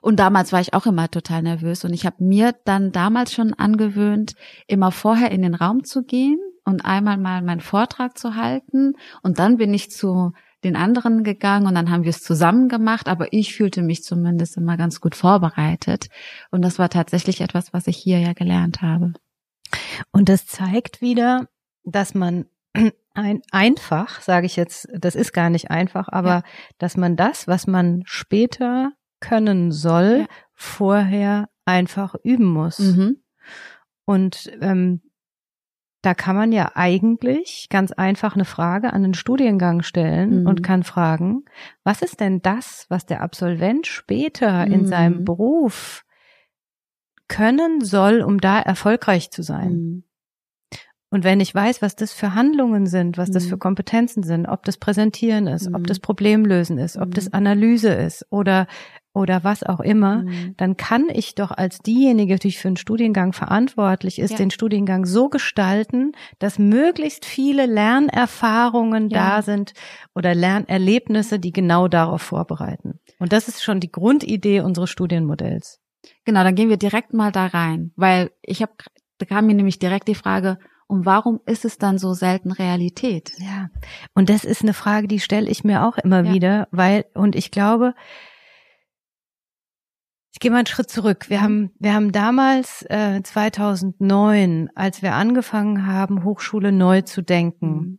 Und damals war ich auch immer total nervös und ich habe mir dann damals schon angewöhnt, immer vorher in den Raum zu gehen und einmal mal meinen Vortrag zu halten und dann bin ich zu den anderen gegangen und dann haben wir es zusammen gemacht, aber ich fühlte mich zumindest immer ganz gut vorbereitet. Und das war tatsächlich etwas, was ich hier ja gelernt habe. Und das zeigt wieder, dass man (clears throat) ein, einfach, sage ich jetzt, das ist gar nicht einfach, aber ja. dass man das, was man später können soll, ja. vorher einfach üben muss. Mhm. Und ähm, da kann man ja eigentlich ganz einfach eine Frage an den Studiengang stellen mhm. und kann fragen, was ist denn das, was der Absolvent später mhm. in seinem Beruf können soll, um da erfolgreich zu sein? Mhm. Und wenn ich weiß, was das für Handlungen sind, was das für mhm. Kompetenzen sind, ob das Präsentieren ist, ob das mhm. Problemlösen ist, ob das mhm. Analyse ist oder oder was auch immer, mhm. dann kann ich doch als diejenige, die für einen Studiengang verantwortlich ist, ja. den Studiengang so gestalten, dass möglichst viele Lernerfahrungen ja. da sind oder Lernerlebnisse, die genau darauf vorbereiten. Und das ist schon die Grundidee unseres Studienmodells. Genau, dann gehen wir direkt mal da rein, weil ich habe, da kam mir nämlich direkt die Frage, und warum ist es dann so selten Realität? Ja, und das ist eine Frage, die stelle ich mir auch immer ja. wieder, weil, und ich glaube, ich gehe mal einen Schritt zurück. Wir haben, wir haben damals äh, 2009, als wir angefangen haben, Hochschule neu zu denken, mhm.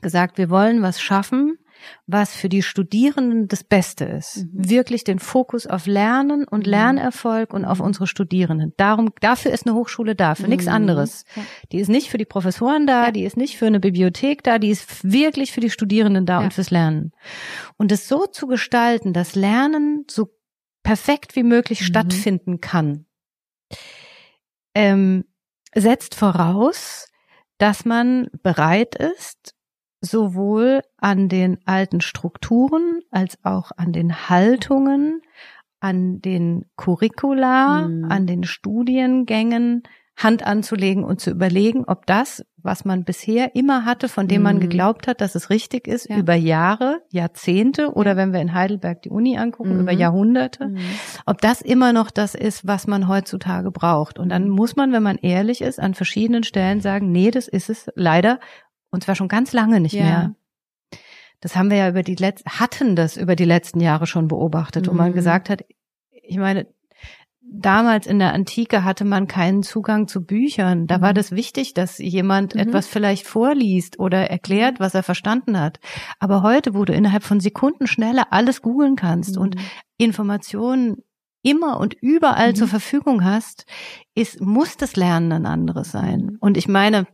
gesagt, wir wollen was schaffen, was für die Studierenden das Beste ist. Mhm. Wirklich den Fokus auf Lernen und mhm. Lernerfolg und auf unsere Studierenden. Darum, dafür ist eine Hochschule da, für mhm. nichts anderes. Ja. Die ist nicht für die Professoren da, ja. die ist nicht für eine Bibliothek da, die ist wirklich für die Studierenden da ja. und fürs Lernen. Und es so zu gestalten, dass Lernen so perfekt wie möglich mhm. stattfinden kann, ähm, setzt voraus, dass man bereit ist, sowohl an den alten Strukturen als auch an den Haltungen, an den Curricula, mhm. an den Studiengängen Hand anzulegen und zu überlegen, ob das, was man bisher immer hatte, von dem mhm. man geglaubt hat, dass es richtig ist, ja. über Jahre, Jahrzehnte oder wenn wir in Heidelberg die Uni angucken, mhm. über Jahrhunderte, mhm. ob das immer noch das ist, was man heutzutage braucht. Und dann mhm. muss man, wenn man ehrlich ist, an verschiedenen Stellen sagen, nee, das ist es leider und zwar schon ganz lange nicht ja. mehr. Das haben wir ja über die letzten, hatten das über die letzten Jahre schon beobachtet, mhm. wo man mhm. gesagt hat, ich meine, damals in der Antike hatte man keinen Zugang zu Büchern. Da mhm. war das wichtig, dass jemand mhm. etwas vielleicht vorliest oder erklärt, was er verstanden hat. Aber heute, wo du innerhalb von Sekunden schneller alles googeln kannst mhm. und Informationen immer und überall zur mhm. Verfügung hast, ist, muss das Lernen ein anderes sein. Mhm. Und ich meine,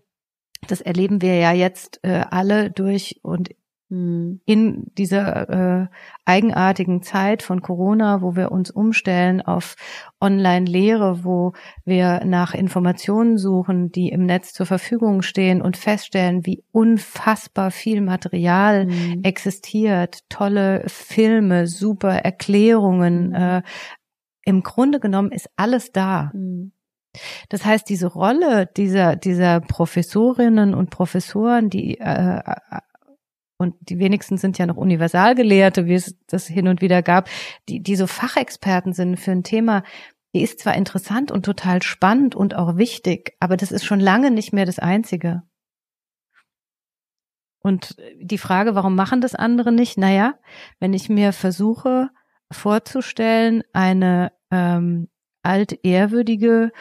das erleben wir ja jetzt äh, alle durch und hm. in dieser äh, eigenartigen Zeit von Corona, wo wir uns umstellen auf Online-Lehre, wo wir nach Informationen suchen, die im Netz zur Verfügung stehen und feststellen, wie unfassbar viel Material mhm. existiert, tolle Filme, super Erklärungen. Mhm. Äh, Im Grunde genommen ist alles da. Mhm. Das heißt, diese Rolle dieser, dieser Professorinnen und Professoren, die äh, und die wenigsten sind ja noch Universalgelehrte, wie es das hin und wieder gab, die, die so Fachexperten sind für ein Thema, die ist zwar interessant und total spannend und auch wichtig, aber das ist schon lange nicht mehr das Einzige. Und die Frage, warum machen das andere nicht? Naja, wenn ich mir versuche vorzustellen, eine ähm, altehrwürdige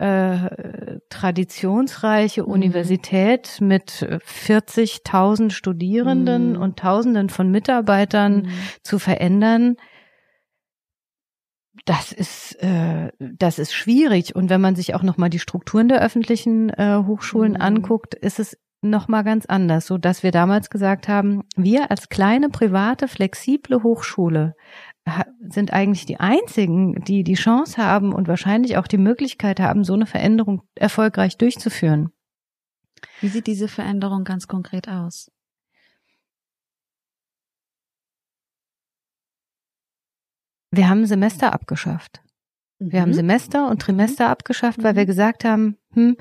äh, traditionsreiche mhm. Universität mit 40.000 Studierenden mhm. und Tausenden von Mitarbeitern mhm. zu verändern, das ist äh, das ist schwierig und wenn man sich auch noch mal die Strukturen der öffentlichen äh, Hochschulen mhm. anguckt, ist es noch mal ganz anders, so dass wir damals gesagt haben, wir als kleine private flexible Hochschule sind eigentlich die einzigen, die die Chance haben und wahrscheinlich auch die Möglichkeit haben, so eine Veränderung erfolgreich durchzuführen. Wie sieht diese Veränderung ganz konkret aus? Wir haben Semester abgeschafft. Wir haben mhm. Semester und Trimester abgeschafft, weil wir mhm. gesagt haben, hm,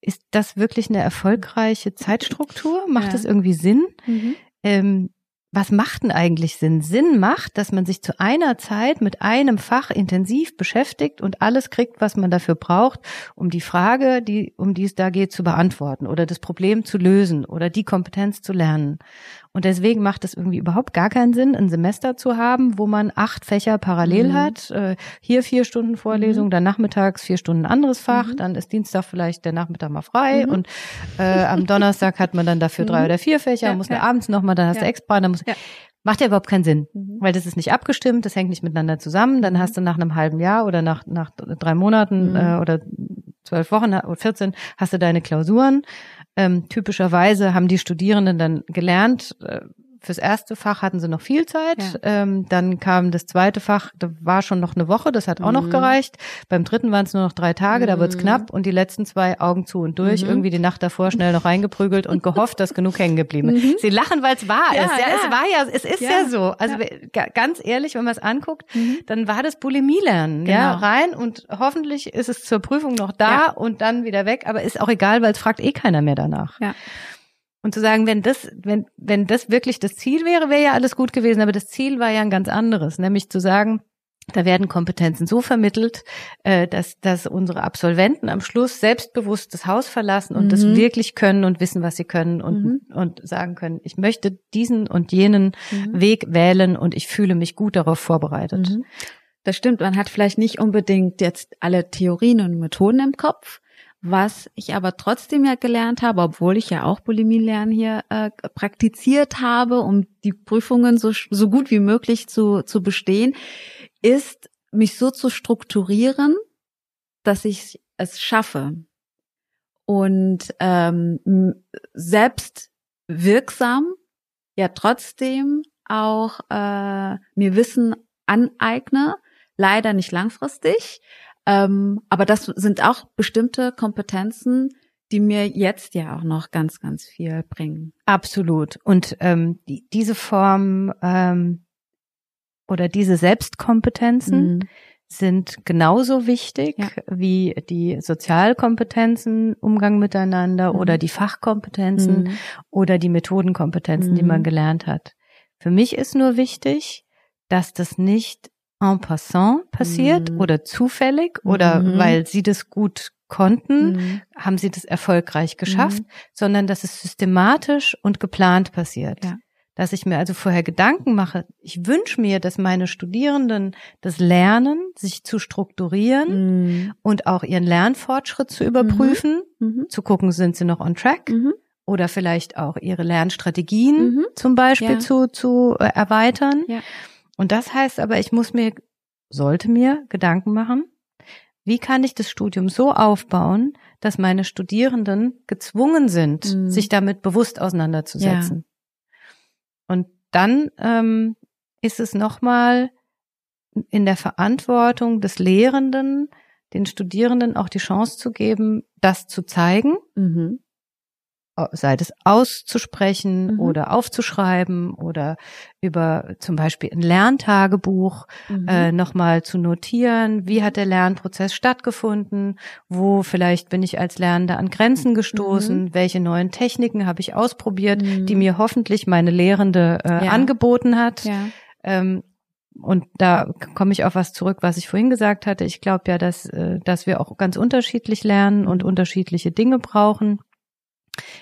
ist das wirklich eine erfolgreiche Zeitstruktur? Macht ja. das irgendwie Sinn? Mhm. Ähm, was macht denn eigentlich Sinn? Sinn macht, dass man sich zu einer Zeit mit einem Fach intensiv beschäftigt und alles kriegt, was man dafür braucht, um die Frage, die, um die es da geht, zu beantworten oder das Problem zu lösen oder die Kompetenz zu lernen. Und deswegen macht es irgendwie überhaupt gar keinen Sinn, ein Semester zu haben, wo man acht Fächer parallel mhm. hat. Äh, hier vier Stunden Vorlesung, mhm. dann nachmittags vier Stunden anderes Fach, mhm. dann ist Dienstag vielleicht der Nachmittag mal frei mhm. und äh, am Donnerstag hat man dann dafür (laughs) drei mhm. oder vier Fächer, ja, muss ja. abends nochmal, dann hast ja. du extra, dann muss ja. Macht ja überhaupt keinen Sinn, mhm. weil das ist nicht abgestimmt, das hängt nicht miteinander zusammen. Dann hast du nach einem halben Jahr oder nach, nach drei Monaten äh, oder zwölf Wochen oder 14 hast du deine Klausuren. Ähm, typischerweise haben die Studierenden dann gelernt, äh, fürs erste Fach hatten sie noch viel Zeit. Ja. Ähm, dann kam das zweite Fach, da war schon noch eine Woche, das hat auch mhm. noch gereicht. Beim dritten waren es nur noch drei Tage, mhm. da wird's knapp. Und die letzten zwei Augen zu und durch, mhm. irgendwie die Nacht davor schnell noch reingeprügelt und gehofft, dass genug hängen geblieben ist. Mhm. Sie lachen, weil es wahr ja, ist. Ja, ja, es war ja, es ist ja, ja so. Also ganz ehrlich, wenn man es anguckt, mhm. dann war das Bulimie-Lernen. Genau. Ja, rein und hoffentlich ist es zur Prüfung noch da und dann wieder weg. Aber ist auch egal, weil es fragt eh keiner mehr danach. Ja. Und zu sagen, wenn das, wenn, wenn das wirklich das Ziel wäre, wäre ja alles gut gewesen. Aber das Ziel war ja ein ganz anderes, nämlich zu sagen, da werden Kompetenzen so vermittelt, äh, dass, dass unsere Absolventen am Schluss selbstbewusst das Haus verlassen und mhm. das wirklich können und wissen, was sie können und, mhm. und sagen können, ich möchte diesen und jenen mhm. Weg wählen und ich fühle mich gut darauf vorbereitet. Mhm. Das stimmt, man hat vielleicht nicht unbedingt jetzt alle Theorien und Methoden im Kopf, was ich aber trotzdem ja gelernt habe, obwohl ich ja auch Bulimie-Lernen hier äh, praktiziert habe, um die Prüfungen so, so gut wie möglich zu, zu bestehen, ist, mich so zu strukturieren, dass ich es schaffe. Und ähm, selbst wirksam ja trotzdem auch äh, mir Wissen aneigne, leider nicht langfristig, ähm, aber das sind auch bestimmte Kompetenzen, die mir jetzt ja auch noch ganz, ganz viel bringen. Absolut. Und ähm, die, diese Form ähm, oder diese Selbstkompetenzen mhm. sind genauso wichtig ja. wie die Sozialkompetenzen, Umgang miteinander mhm. oder die Fachkompetenzen mhm. oder die Methodenkompetenzen, die man mhm. gelernt hat. Für mich ist nur wichtig, dass das nicht en passant passiert mhm. oder zufällig oder mhm. weil sie das gut konnten, mhm. haben sie das erfolgreich geschafft, mhm. sondern dass es systematisch und geplant passiert. Ja. Dass ich mir also vorher Gedanken mache, ich wünsche mir, dass meine Studierenden das lernen, sich zu strukturieren mhm. und auch ihren Lernfortschritt zu überprüfen, mhm. zu gucken, sind sie noch on track oder vielleicht auch ihre Lernstrategien zum Beispiel ja. zu, zu äh, erweitern. Ja und das heißt aber, ich muss mir, sollte mir Gedanken machen, wie kann ich das Studium so aufbauen, dass meine Studierenden gezwungen sind, mhm. sich damit bewusst auseinanderzusetzen. Ja. Und dann ähm, ist es nochmal in der Verantwortung des Lehrenden, den Studierenden auch die Chance zu geben, das zu zeigen. Mhm sei das auszusprechen mhm. oder aufzuschreiben oder über zum Beispiel ein Lerntagebuch mhm. äh, nochmal zu notieren, wie hat der Lernprozess stattgefunden, wo vielleicht bin ich als Lernender an Grenzen gestoßen, mhm. welche neuen Techniken habe ich ausprobiert, die mhm. mir hoffentlich meine Lehrende äh, ja. angeboten hat. Ja. Ähm, und da komme ich auf was zurück, was ich vorhin gesagt hatte. Ich glaube ja, dass, äh, dass wir auch ganz unterschiedlich lernen und unterschiedliche Dinge brauchen.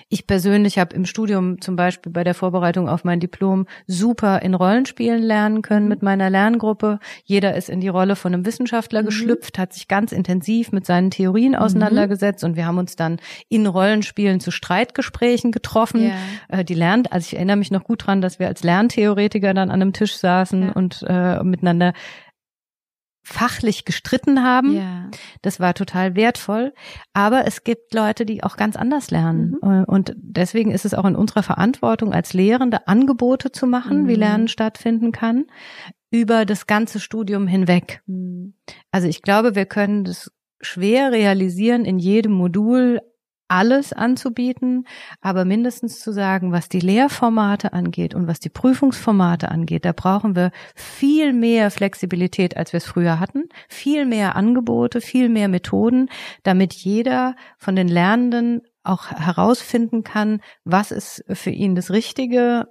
Ich persönlich habe im Studium zum Beispiel bei der Vorbereitung auf mein Diplom super in Rollenspielen lernen können mhm. mit meiner Lerngruppe. Jeder ist in die Rolle von einem Wissenschaftler mhm. geschlüpft, hat sich ganz intensiv mit seinen Theorien mhm. auseinandergesetzt und wir haben uns dann in Rollenspielen zu Streitgesprächen getroffen. Yeah. Äh, die lernt, also ich erinnere mich noch gut dran, dass wir als Lerntheoretiker dann an einem Tisch saßen ja. und äh, miteinander fachlich gestritten haben. Ja. Das war total wertvoll. Aber es gibt Leute, die auch ganz anders lernen. Mhm. Und deswegen ist es auch in unserer Verantwortung als Lehrende Angebote zu machen, mhm. wie Lernen stattfinden kann, über das ganze Studium hinweg. Mhm. Also ich glaube, wir können das schwer realisieren, in jedem Modul alles anzubieten, aber mindestens zu sagen, was die Lehrformate angeht und was die Prüfungsformate angeht, da brauchen wir viel mehr Flexibilität, als wir es früher hatten, viel mehr Angebote, viel mehr Methoden, damit jeder von den Lernenden auch herausfinden kann, was ist für ihn das Richtige,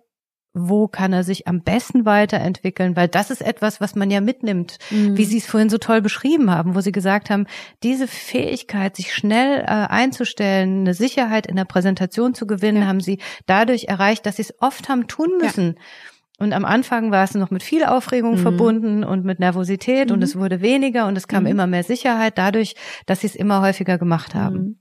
wo kann er sich am besten weiterentwickeln, weil das ist etwas, was man ja mitnimmt, mhm. wie Sie es vorhin so toll beschrieben haben, wo Sie gesagt haben, diese Fähigkeit, sich schnell äh, einzustellen, eine Sicherheit in der Präsentation zu gewinnen, ja. haben Sie dadurch erreicht, dass Sie es oft haben tun müssen. Ja. Und am Anfang war es noch mit viel Aufregung mhm. verbunden und mit Nervosität mhm. und es wurde weniger und es kam mhm. immer mehr Sicherheit dadurch, dass sie es immer häufiger gemacht haben.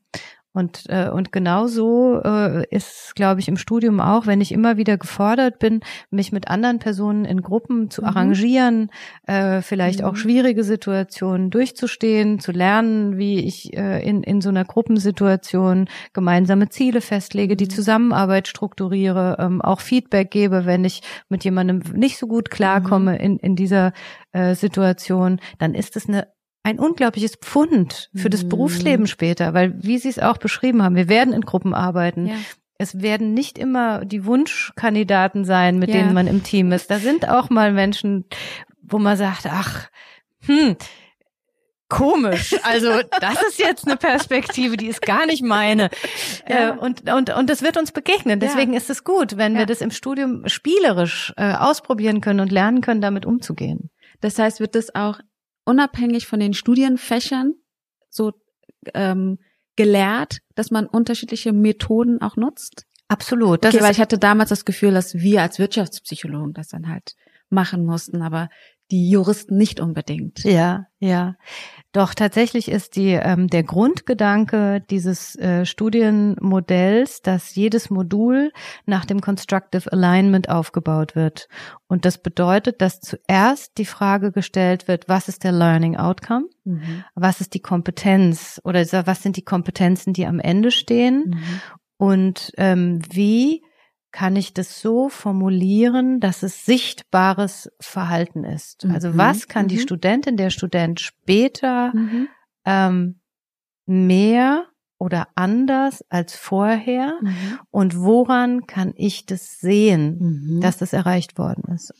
Und, äh, und genau so äh, ist, glaube ich, im Studium auch, wenn ich immer wieder gefordert bin, mich mit anderen Personen in Gruppen zu mhm. arrangieren, äh, vielleicht mhm. auch schwierige Situationen durchzustehen, zu lernen, wie ich äh, in, in so einer Gruppensituation gemeinsame Ziele festlege, die mhm. Zusammenarbeit strukturiere, ähm, auch Feedback gebe, wenn ich mit jemandem nicht so gut klarkomme mhm. in, in dieser äh, Situation, dann ist es eine ein unglaubliches Pfund für das mhm. Berufsleben später, weil wie Sie es auch beschrieben haben, wir werden in Gruppen arbeiten. Ja. Es werden nicht immer die Wunschkandidaten sein, mit ja. denen man im Team ist. Da sind auch mal Menschen, wo man sagt, ach, hm, komisch. Also das ist jetzt eine Perspektive, die ist gar nicht meine. (laughs) Ja. Äh, und, und, und das wird uns begegnen. Deswegen ja. ist es gut, wenn wir das im Studium spielerisch äh, ausprobieren können und lernen können, damit umzugehen. Das heißt, wird das auch unabhängig von den Studienfächern so ähm, gelehrt, dass man unterschiedliche Methoden auch nutzt? Absolut. Das okay, weil ich hatte damals das Gefühl, dass wir als Wirtschaftspsychologen das dann halt machen mussten, aber die Juristen nicht unbedingt. Ja, ja. Doch tatsächlich ist die ähm, der Grundgedanke dieses äh, Studienmodells, dass jedes Modul nach dem Constructive Alignment aufgebaut wird. Und das bedeutet, dass zuerst die Frage gestellt wird, was ist der Learning Outcome? Mhm. Was ist die Kompetenz oder was sind die Kompetenzen, die am Ende stehen? Mhm. Und ähm, wie kann ich das so formulieren, dass es sichtbares Verhalten ist. Also mhm. was kann mhm. die Studentin, der Student später mhm. ähm, mehr oder anders als vorher mhm. und woran kann ich das sehen, mhm. dass das erreicht worden ist?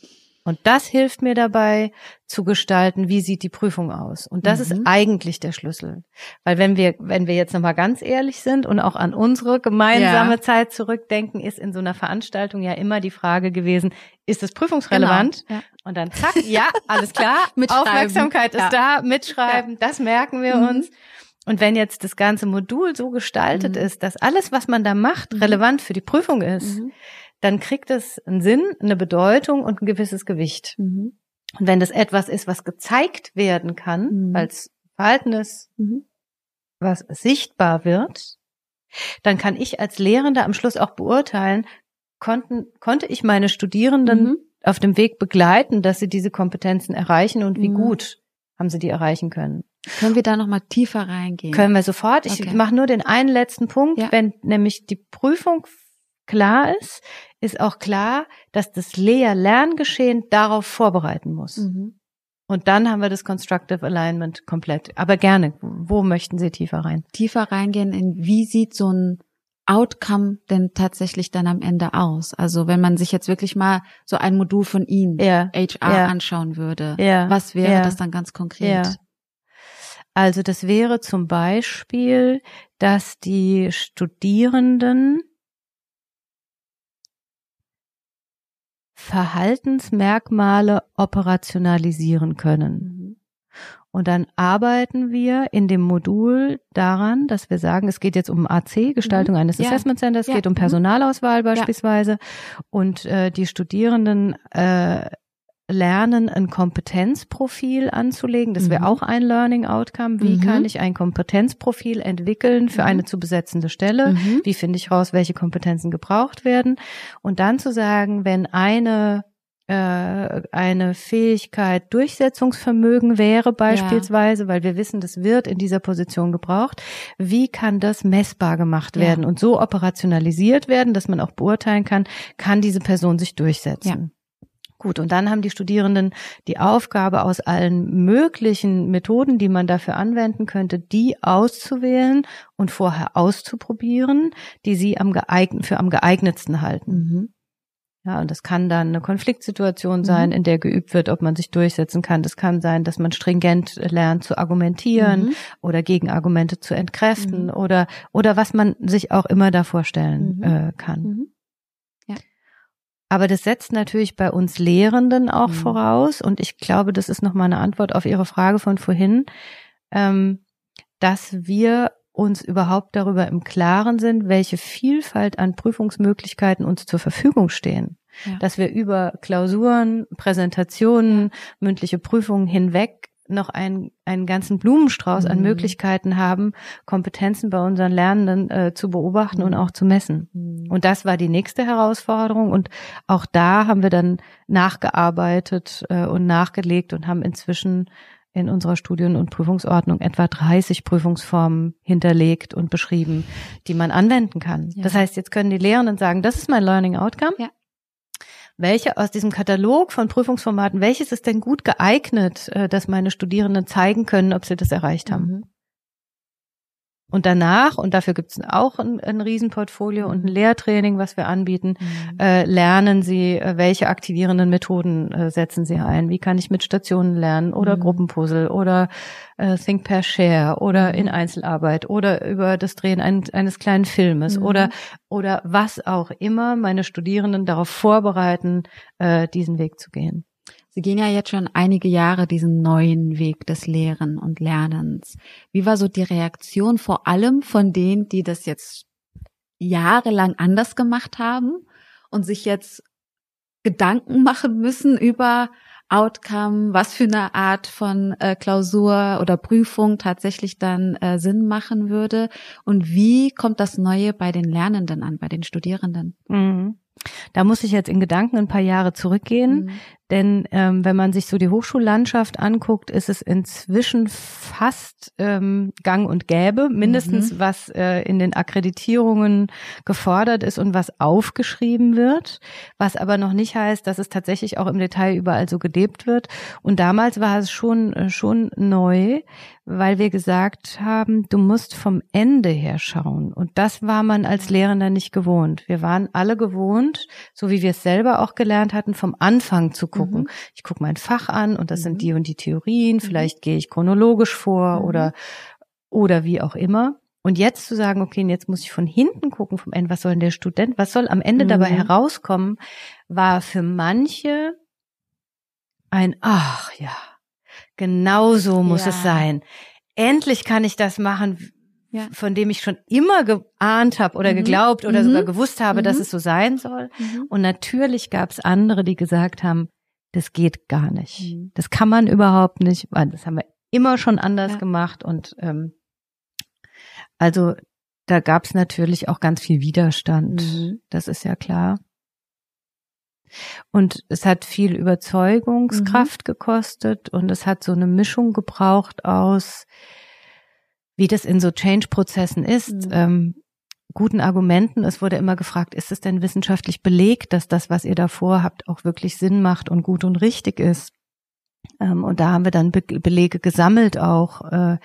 Und das hilft mir dabei zu gestalten, wie sieht die Prüfung aus. Und das mhm. ist eigentlich der Schlüssel. Weil wenn wir, wenn wir jetzt nochmal ganz ehrlich sind und auch an unsere gemeinsame ja. Zeit zurückdenken, ist in so einer Veranstaltung ja immer die Frage gewesen, ist es prüfungsrelevant? Genau. Ja. Und dann zack, ja, alles klar, (laughs) Aufmerksamkeit ist ja. da, mitschreiben, das merken wir mhm. uns. Und wenn jetzt das ganze Modul so gestaltet mhm. ist, dass alles, was man da macht, mhm. relevant für die Prüfung ist, mhm dann kriegt es einen Sinn, eine Bedeutung und ein gewisses Gewicht. Mhm. Und wenn das etwas ist, was gezeigt werden kann, mhm. als Verhalten ist, mhm. was sichtbar wird, dann kann ich als Lehrender am Schluss auch beurteilen, konnten, konnte ich meine Studierenden mhm. auf dem Weg begleiten, dass sie diese Kompetenzen erreichen und wie mhm. gut haben sie die erreichen können. Können wir da nochmal tiefer reingehen? Können wir sofort. Ich okay. mache nur den einen letzten Punkt, ja. wenn nämlich die Prüfung klar ist, ist auch klar, dass das Lehr-Lerngeschehen darauf vorbereiten muss. Mhm. Und dann haben wir das Constructive Alignment komplett. Aber gerne, wo möchten Sie tiefer rein? Tiefer reingehen in, wie sieht so ein Outcome denn tatsächlich dann am Ende aus? Also wenn man sich jetzt wirklich mal so ein Modul von Ihnen, ja. HR, ja. anschauen würde, ja. was wäre das dann ganz konkret? Also das wäre zum Beispiel, dass die Studierenden Verhaltensmerkmale operationalisieren können. Und dann arbeiten wir in dem Modul daran, dass wir sagen, es geht jetzt um AC, Gestaltung mhm. eines ja. Assessment Centers, es ja. geht um mhm. Personalauswahl beispielsweise. Ja. Und äh, die Studierenden äh, lernen, ein Kompetenzprofil anzulegen. Das wäre mhm. auch ein Learning Outcome. Wie mhm. kann ich ein Kompetenzprofil entwickeln für mhm. eine zu besetzende Stelle? Mhm. Wie finde ich raus, welche Kompetenzen gebraucht werden? Und dann zu sagen, wenn eine äh, eine Fähigkeit Durchsetzungsvermögen wäre beispielsweise, ja. weil wir wissen, das wird in dieser Position gebraucht. Wie kann das messbar gemacht werden ja. und so operationalisiert werden, dass man auch beurteilen kann, kann diese Person sich durchsetzen? Ja. Gut, und dann haben die Studierenden die Aufgabe, aus allen möglichen Methoden, die man dafür anwenden könnte, die auszuwählen und vorher auszuprobieren, die sie am geeign für am geeignetsten halten. Mhm. Ja, und das kann dann eine Konfliktsituation sein, mhm. in der geübt wird, ob man sich durchsetzen kann. Das kann sein, dass man stringent lernt zu argumentieren mhm. oder Gegenargumente zu entkräften mhm. oder oder was man sich auch immer da vorstellen mhm. äh, kann. Aber das setzt natürlich bei uns Lehrenden auch mhm. voraus. Und ich glaube, das ist nochmal eine Antwort auf Ihre Frage von vorhin, ähm, dass wir uns überhaupt darüber im Klaren sind, welche Vielfalt an Prüfungsmöglichkeiten uns zur Verfügung stehen. Ja. Dass wir über Klausuren, Präsentationen, mündliche Prüfungen hinweg noch einen, einen ganzen Blumenstrauß mhm. an Möglichkeiten haben, Kompetenzen bei unseren Lernenden äh, zu beobachten mhm. und auch zu messen. Mhm. Und das war die nächste Herausforderung. Und auch da haben wir dann nachgearbeitet äh, und nachgelegt und haben inzwischen in unserer Studien- und Prüfungsordnung etwa 30 Prüfungsformen hinterlegt und beschrieben, die man anwenden kann. Ja. Das heißt, jetzt können die Lehrenden sagen, das ist mein Learning Outcome. Ja. Welche aus diesem Katalog von Prüfungsformaten, welches ist denn gut geeignet, äh, dass meine Studierenden zeigen können, ob sie das erreicht haben? Mhm. Und danach, und dafür gibt es auch ein, ein Riesenportfolio und ein Lehrtraining, was wir anbieten, mhm. äh, lernen Sie, äh, welche aktivierenden Methoden äh, setzen Sie ein. Wie kann ich mit Stationen lernen oder mhm. Gruppenpuzzle oder äh, Think per Share oder in Einzelarbeit oder über das Drehen ein, eines kleinen Filmes mhm. oder, oder was auch immer meine Studierenden darauf vorbereiten, äh, diesen Weg zu gehen. Sie gehen ja jetzt schon einige Jahre diesen neuen Weg des Lehren und Lernens. Wie war so die Reaktion vor allem von denen, die das jetzt jahrelang anders gemacht haben und sich jetzt Gedanken machen müssen über Outcome, was für eine Art von äh, Klausur oder Prüfung tatsächlich dann äh, Sinn machen würde und wie kommt das Neue bei den Lernenden an, bei den Studierenden? Mhm. Da muss ich jetzt in Gedanken ein paar Jahre zurückgehen, mhm. denn ähm, wenn man sich so die Hochschullandschaft anguckt, ist es inzwischen fast ähm, gang und gäbe, mindestens mhm. was äh, in den Akkreditierungen gefordert ist und was aufgeschrieben wird, was aber noch nicht heißt, dass es tatsächlich auch im Detail überall so gelebt wird. Und damals war es schon äh, schon neu, weil wir gesagt haben, du musst vom Ende her schauen. Und das war man als Lehrender nicht gewohnt. Wir waren alle gewohnt, so wie wir es selber auch gelernt hatten, vom Anfang zu gucken. Mhm. Ich gucke mein Fach an und das mhm. sind die und die Theorien. Mhm. Vielleicht gehe ich chronologisch vor mhm. oder, oder wie auch immer. Und jetzt zu sagen, okay, jetzt muss ich von hinten gucken, vom Ende, was soll denn der Student, was soll am Ende dabei mhm. herauskommen, war für manche ein, ach ja, Genau so muss ja. es sein. Endlich kann ich das machen, ja. von dem ich schon immer geahnt habe oder mhm. geglaubt oder mhm. sogar gewusst habe, mhm. dass es so sein soll. Mhm. Und natürlich gab es andere, die gesagt haben, das geht gar nicht. Mhm. Das kann man überhaupt nicht, weil das haben wir immer schon anders ja. gemacht. Und ähm, also da gab es natürlich auch ganz viel Widerstand. Mhm. Das ist ja klar. Und es hat viel Überzeugungskraft mhm. gekostet und es hat so eine Mischung gebraucht aus, wie das in so Change-Prozessen ist, mhm. ähm, guten Argumenten. Es wurde immer gefragt, ist es denn wissenschaftlich belegt, dass das, was ihr davor habt, auch wirklich Sinn macht und gut und richtig ist? Ähm, und da haben wir dann Be Belege gesammelt auch. Äh,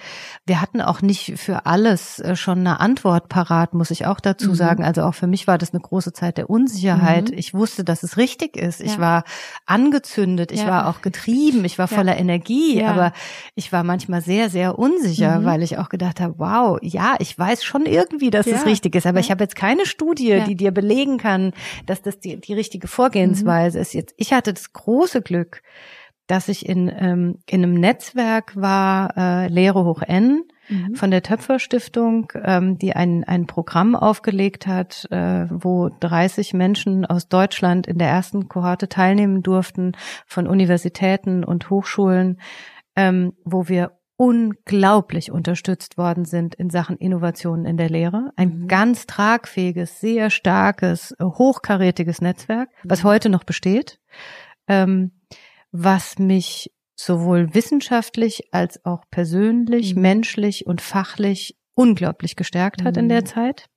wir hatten auch nicht für alles äh, schon eine Antwort parat, muss ich auch dazu mhm. sagen. Also auch für mich war das eine große Zeit der Unsicherheit. Mhm. Ich wusste, dass es richtig ist. Ich ja. war angezündet, ich ja. war auch getrieben, ich war ja. voller Energie, aber ich war manchmal sehr, sehr unsicher, mhm. weil ich auch gedacht habe, wow, ja, ich weiß schon irgendwie, dass es richtig ist, aber ich habe jetzt keine Studie, die dir belegen kann, dass das die, die richtige Vorgehensweise mhm. ist. Jetzt, ich hatte das große Glück, dass ich in, ähm, in einem Netzwerk war, äh, Lehre hoch N, mhm. von der Töpfer Stiftung, ähm, die ein, ein Programm aufgelegt hat, äh, wo 30 Menschen aus Deutschland in der ersten Kohorte teilnehmen durften, von Universitäten und Hochschulen, ähm, wo wir unglaublich unterstützt worden sind in Sachen Innovationen in der Lehre. Ein mhm. ganz tragfähiges, sehr starkes, hochkarätiges Netzwerk, was mhm. heute noch besteht. Ähm, was mich sowohl wissenschaftlich als auch persönlich, mhm. menschlich und fachlich unglaublich gestärkt hat mhm. in der mhm. Zeit.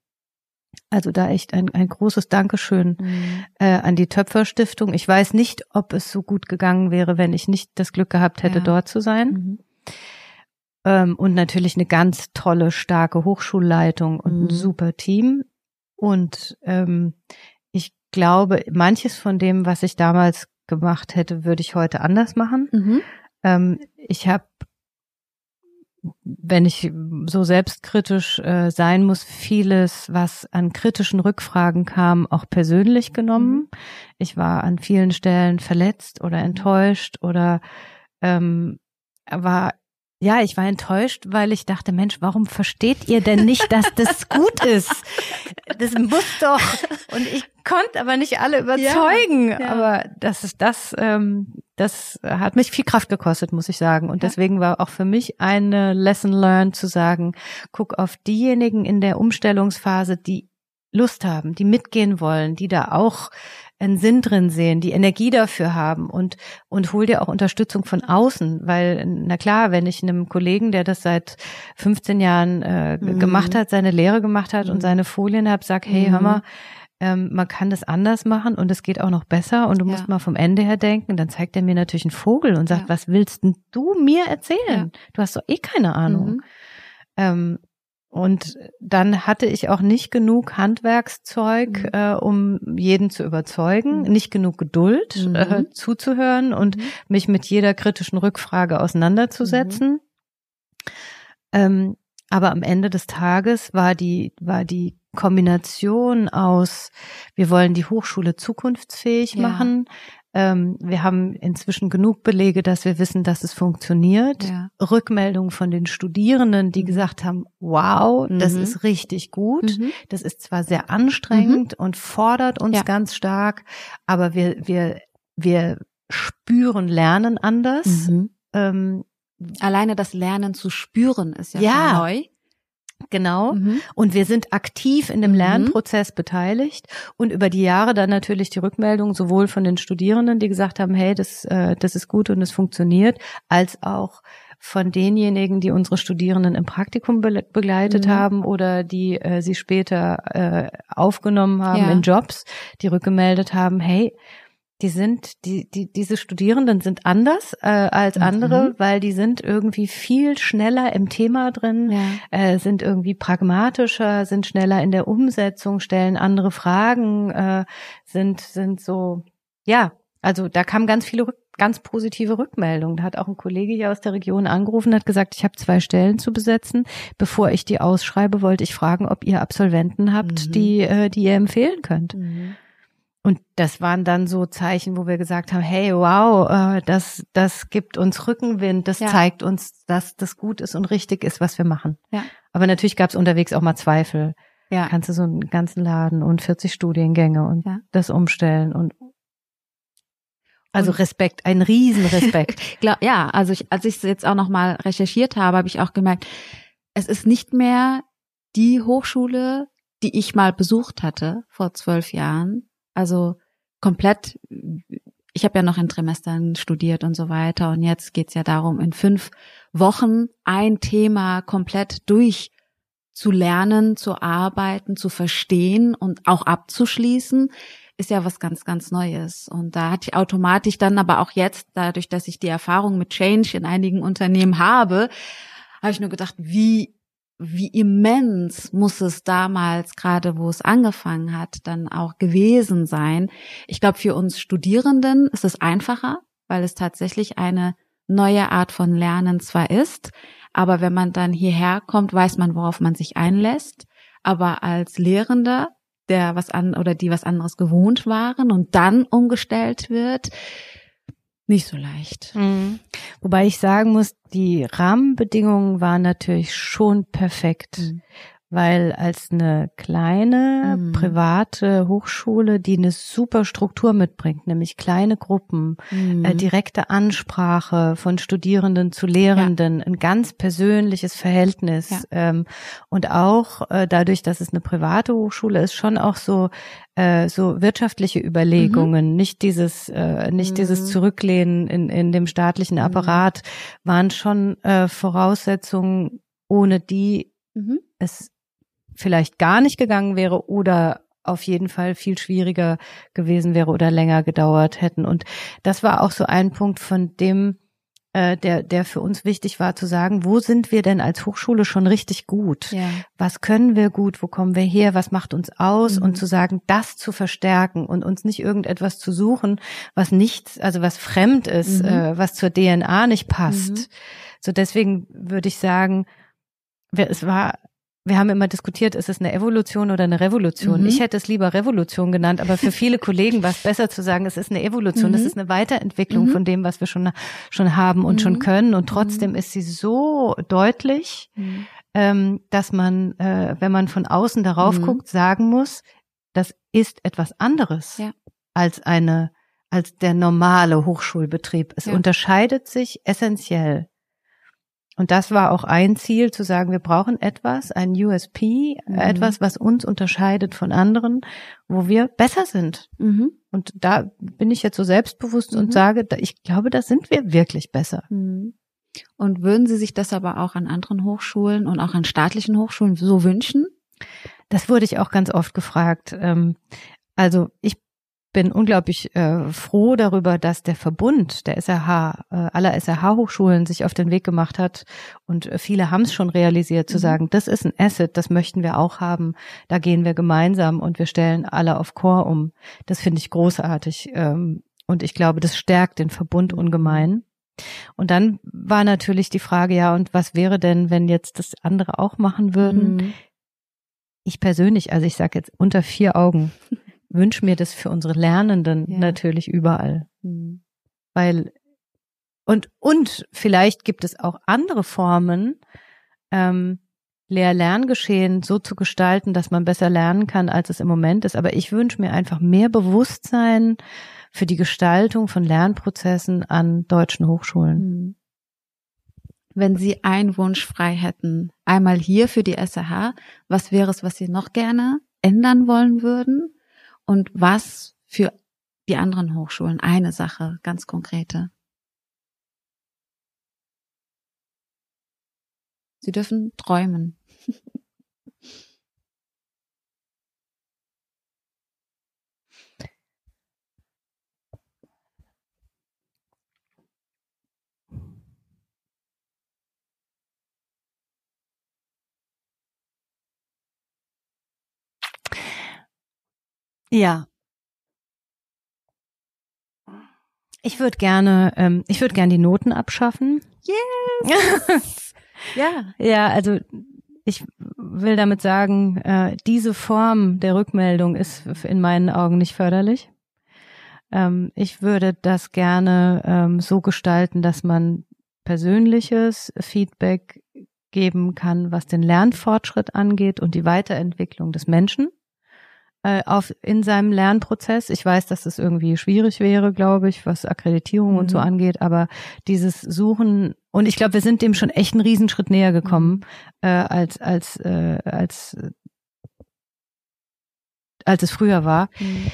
Also da echt ein, ein großes Dankeschön mhm. äh, an die Töpfer Stiftung. Ich weiß nicht, ob es so gut gegangen wäre, wenn ich nicht das Glück gehabt hätte, ja. dort zu sein. Mhm. Ähm, und natürlich eine ganz tolle, starke Hochschulleitung und ein mhm. super Team. Und ähm, ich glaube, manches von dem, was ich damals gemacht hätte, würde ich heute anders machen. Mhm. Ähm, ich habe wenn ich so selbstkritisch äh, sein muss, vieles, was an kritischen Rückfragen kam, auch persönlich genommen. Mhm. Ich war an vielen Stellen verletzt oder enttäuscht oder ähm, war ja, ich war enttäuscht, weil ich dachte, Mensch, warum versteht ihr denn nicht, dass das gut ist? Das muss doch. Und ich konnte aber nicht alle überzeugen. Ja, ja. Aber das ist das, ähm, das hat mich viel Kraft gekostet, muss ich sagen. Und ja. deswegen war auch für mich eine Lesson learned zu sagen, guck auf diejenigen in der Umstellungsphase, die Lust haben, die mitgehen wollen, die da auch einen Sinn drin sehen, die Energie dafür haben und, und hol dir auch Unterstützung von außen, weil, na klar, wenn ich einem Kollegen, der das seit 15 Jahren äh, mhm. gemacht hat, seine Lehre gemacht hat mhm. und seine Folien hab, sag, hey, hör mhm. mal, ähm, man kann das anders machen und es geht auch noch besser und du ja. musst mal vom Ende her denken, dann zeigt er mir natürlich einen Vogel und sagt, ja. was willst denn du mir erzählen? Ja. Du hast doch eh keine Ahnung. Mhm. Ähm, und dann hatte ich auch nicht genug Handwerkszeug, mhm. äh, um jeden zu überzeugen, mhm. nicht genug Geduld mhm. äh, zuzuhören und mhm. mich mit jeder kritischen Rückfrage auseinanderzusetzen. Mhm. Ähm, aber am Ende des Tages war die, war die Kombination aus, wir wollen die Hochschule zukunftsfähig ja. machen, ähm, wir haben inzwischen genug Belege, dass wir wissen, dass es funktioniert. Ja. Rückmeldungen von den Studierenden, die mhm. gesagt haben, wow, mhm. das ist richtig gut. Mhm. Das ist zwar sehr anstrengend mhm. und fordert uns ja. ganz stark, aber wir, wir, wir spüren Lernen anders. Mhm. Ähm, Alleine das Lernen zu spüren ist ja, ja. neu. Genau. Mhm. Und wir sind aktiv in dem mhm. Lernprozess beteiligt und über die Jahre dann natürlich die Rückmeldung sowohl von den Studierenden, die gesagt haben, hey, das, äh, das ist gut und es funktioniert, als auch von denjenigen, die unsere Studierenden im Praktikum be begleitet mhm. haben oder die äh, sie später äh, aufgenommen haben ja. in Jobs, die rückgemeldet haben, hey, die sind, die, die, diese Studierenden sind anders äh, als andere, mhm. weil die sind irgendwie viel schneller im Thema drin, ja. äh, sind irgendwie pragmatischer, sind schneller in der Umsetzung, stellen andere Fragen, äh, sind, sind so, ja, also da kamen ganz viele ganz positive Rückmeldungen. Da hat auch ein Kollege hier aus der Region angerufen, hat gesagt, ich habe zwei Stellen zu besetzen. Bevor ich die ausschreibe, wollte ich fragen, ob ihr Absolventen habt, mhm. die, äh, die ihr empfehlen könnt. Mhm. Und das waren dann so Zeichen, wo wir gesagt haben, hey, wow, äh, das, das gibt uns Rückenwind, das ja. zeigt uns, dass das gut ist und richtig ist, was wir machen. Ja. Aber natürlich gab es unterwegs auch mal Zweifel. Ja. Kannst du so einen ganzen Laden und 40 Studiengänge und ja. das umstellen und also Respekt, ein Riesenrespekt. (laughs) ja, also ich, als ich es jetzt auch nochmal recherchiert habe, habe ich auch gemerkt, es ist nicht mehr die Hochschule, die ich mal besucht hatte vor zwölf Jahren, also komplett, ich habe ja noch in Trimestern studiert und so weiter und jetzt geht's ja darum, in fünf Wochen ein Thema komplett durch zu lernen, zu arbeiten, zu verstehen und auch abzuschließen, ist ja was ganz, ganz Neues. Und da hatte ich automatisch dann aber auch jetzt, dadurch, dass ich die Erfahrung mit Change in einigen Unternehmen habe, habe ich nur gedacht, wie wie immens muss es damals, gerade wo es angefangen hat, dann auch gewesen sein. Ich glaube, für uns Studierenden ist es einfacher, weil es tatsächlich eine neue Art von Lernen zwar ist, aber wenn man dann hierher kommt, weiß man, worauf man sich einlässt. Aber als Lehrender, der was an oder die was anderes gewohnt waren und dann umgestellt wird, nicht so leicht. Mhm. Wobei ich sagen muss, die Rahmenbedingungen waren natürlich schon perfekt. Mhm weil als eine kleine mhm. private Hochschule, die eine super Struktur mitbringt, nämlich kleine Gruppen, mhm. äh, direkte Ansprache von Studierenden zu Lehrenden, ja. ein ganz persönliches Verhältnis ja. ähm, und auch äh, dadurch, dass es eine private Hochschule ist, schon auch so äh, so wirtschaftliche Überlegungen, mhm. nicht dieses äh, nicht dieses mhm. Zurücklehnen in in dem staatlichen mhm. Apparat, waren schon äh, Voraussetzungen, ohne die mhm. es vielleicht gar nicht gegangen wäre oder auf jeden Fall viel schwieriger gewesen wäre oder länger gedauert hätten. Und das war auch so ein Punkt, von dem äh, der, der für uns wichtig war zu sagen, wo sind wir denn als Hochschule schon richtig gut? Ja. Was können wir gut? Wo kommen wir her? Was macht uns aus? Mhm. Und zu sagen, das zu verstärken und uns nicht irgendetwas zu suchen, was nichts, also was fremd ist, Mhm. äh, was zur DNA nicht passt. Mhm. So deswegen würde ich sagen, es war wir haben immer diskutiert, ist es eine Evolution oder eine Revolution? Mhm. Ich hätte es lieber Revolution genannt, aber für viele (laughs) Kollegen war es besser zu sagen, es ist eine Evolution, Mhm. ist eine Weiterentwicklung Mhm. von dem, was wir schon, schon haben und Mhm. schon können. Und trotzdem ist sie so deutlich, Mhm. ähm, dass man, äh, wenn man von außen darauf Mhm. guckt, sagen muss, das ist etwas anderes Ja. als eine, als der normale Hochschulbetrieb. Es Ja. unterscheidet sich essentiell. Und das war auch ein Ziel, zu sagen, wir brauchen etwas, ein USP, Mhm. etwas, was uns unterscheidet von anderen, wo wir besser sind. Mhm. Und da bin ich jetzt so selbstbewusst Mhm. und sage, ich glaube, da sind wir wirklich besser. Mhm. Und würden Sie sich das aber auch an anderen Hochschulen und auch an staatlichen Hochschulen so wünschen? Das wurde ich auch ganz oft gefragt. Ähm, Also ich bin unglaublich äh, froh darüber, dass der Verbund der SRH, äh, aller SRH-Hochschulen sich auf den Weg gemacht hat und äh, viele haben es schon realisiert, zu Mhm. sagen, das ist ein Asset, das möchten wir auch haben, da gehen wir gemeinsam und wir stellen alle auf Chor um. Das finde ich großartig ähm, und ich glaube, das stärkt den Verbund ungemein. Und dann war natürlich die Frage, ja, und was wäre denn, wenn jetzt das andere auch machen würden? Mhm. ich persönlich, also ich sage jetzt unter vier Augen, (laughs) wünsche mir das für unsere Lernenden Ja. natürlich überall. Mhm. Weil und und vielleicht gibt es auch andere Formen, ähm, Lehr-Lerngeschehen so zu gestalten, dass man besser lernen kann, als es im Moment ist. Aber ich wünsche mir einfach mehr Bewusstsein für die Gestaltung von Lernprozessen an deutschen Hochschulen. Mhm. Wenn Sie einen Wunsch frei hätten, einmal hier für die SRH, was wäre es, was Sie noch gerne ändern wollen würden? Und was für die anderen Hochschulen? Eine Sache, ganz konkrete. Sie dürfen träumen. Ja. Ich würde gerne, ähm, ich würde gerne die Noten abschaffen. Yes! (laughs) ja. Ja, also ich will damit sagen, äh, diese Form der Rückmeldung ist in meinen Augen nicht förderlich. Ähm, ich würde das gerne ähm, so gestalten, dass man persönliches Feedback geben kann, was den Lernfortschritt angeht und die Weiterentwicklung des Menschen äh, auf in seinem Lernprozess. Ich weiß, dass das irgendwie schwierig wäre, glaube ich, was Akkreditierung und so Mhm. angeht, aber dieses Suchen und ich glaube, wir sind dem schon echt einen Riesenschritt näher gekommen, äh, als als äh, als als es früher war, Mhm.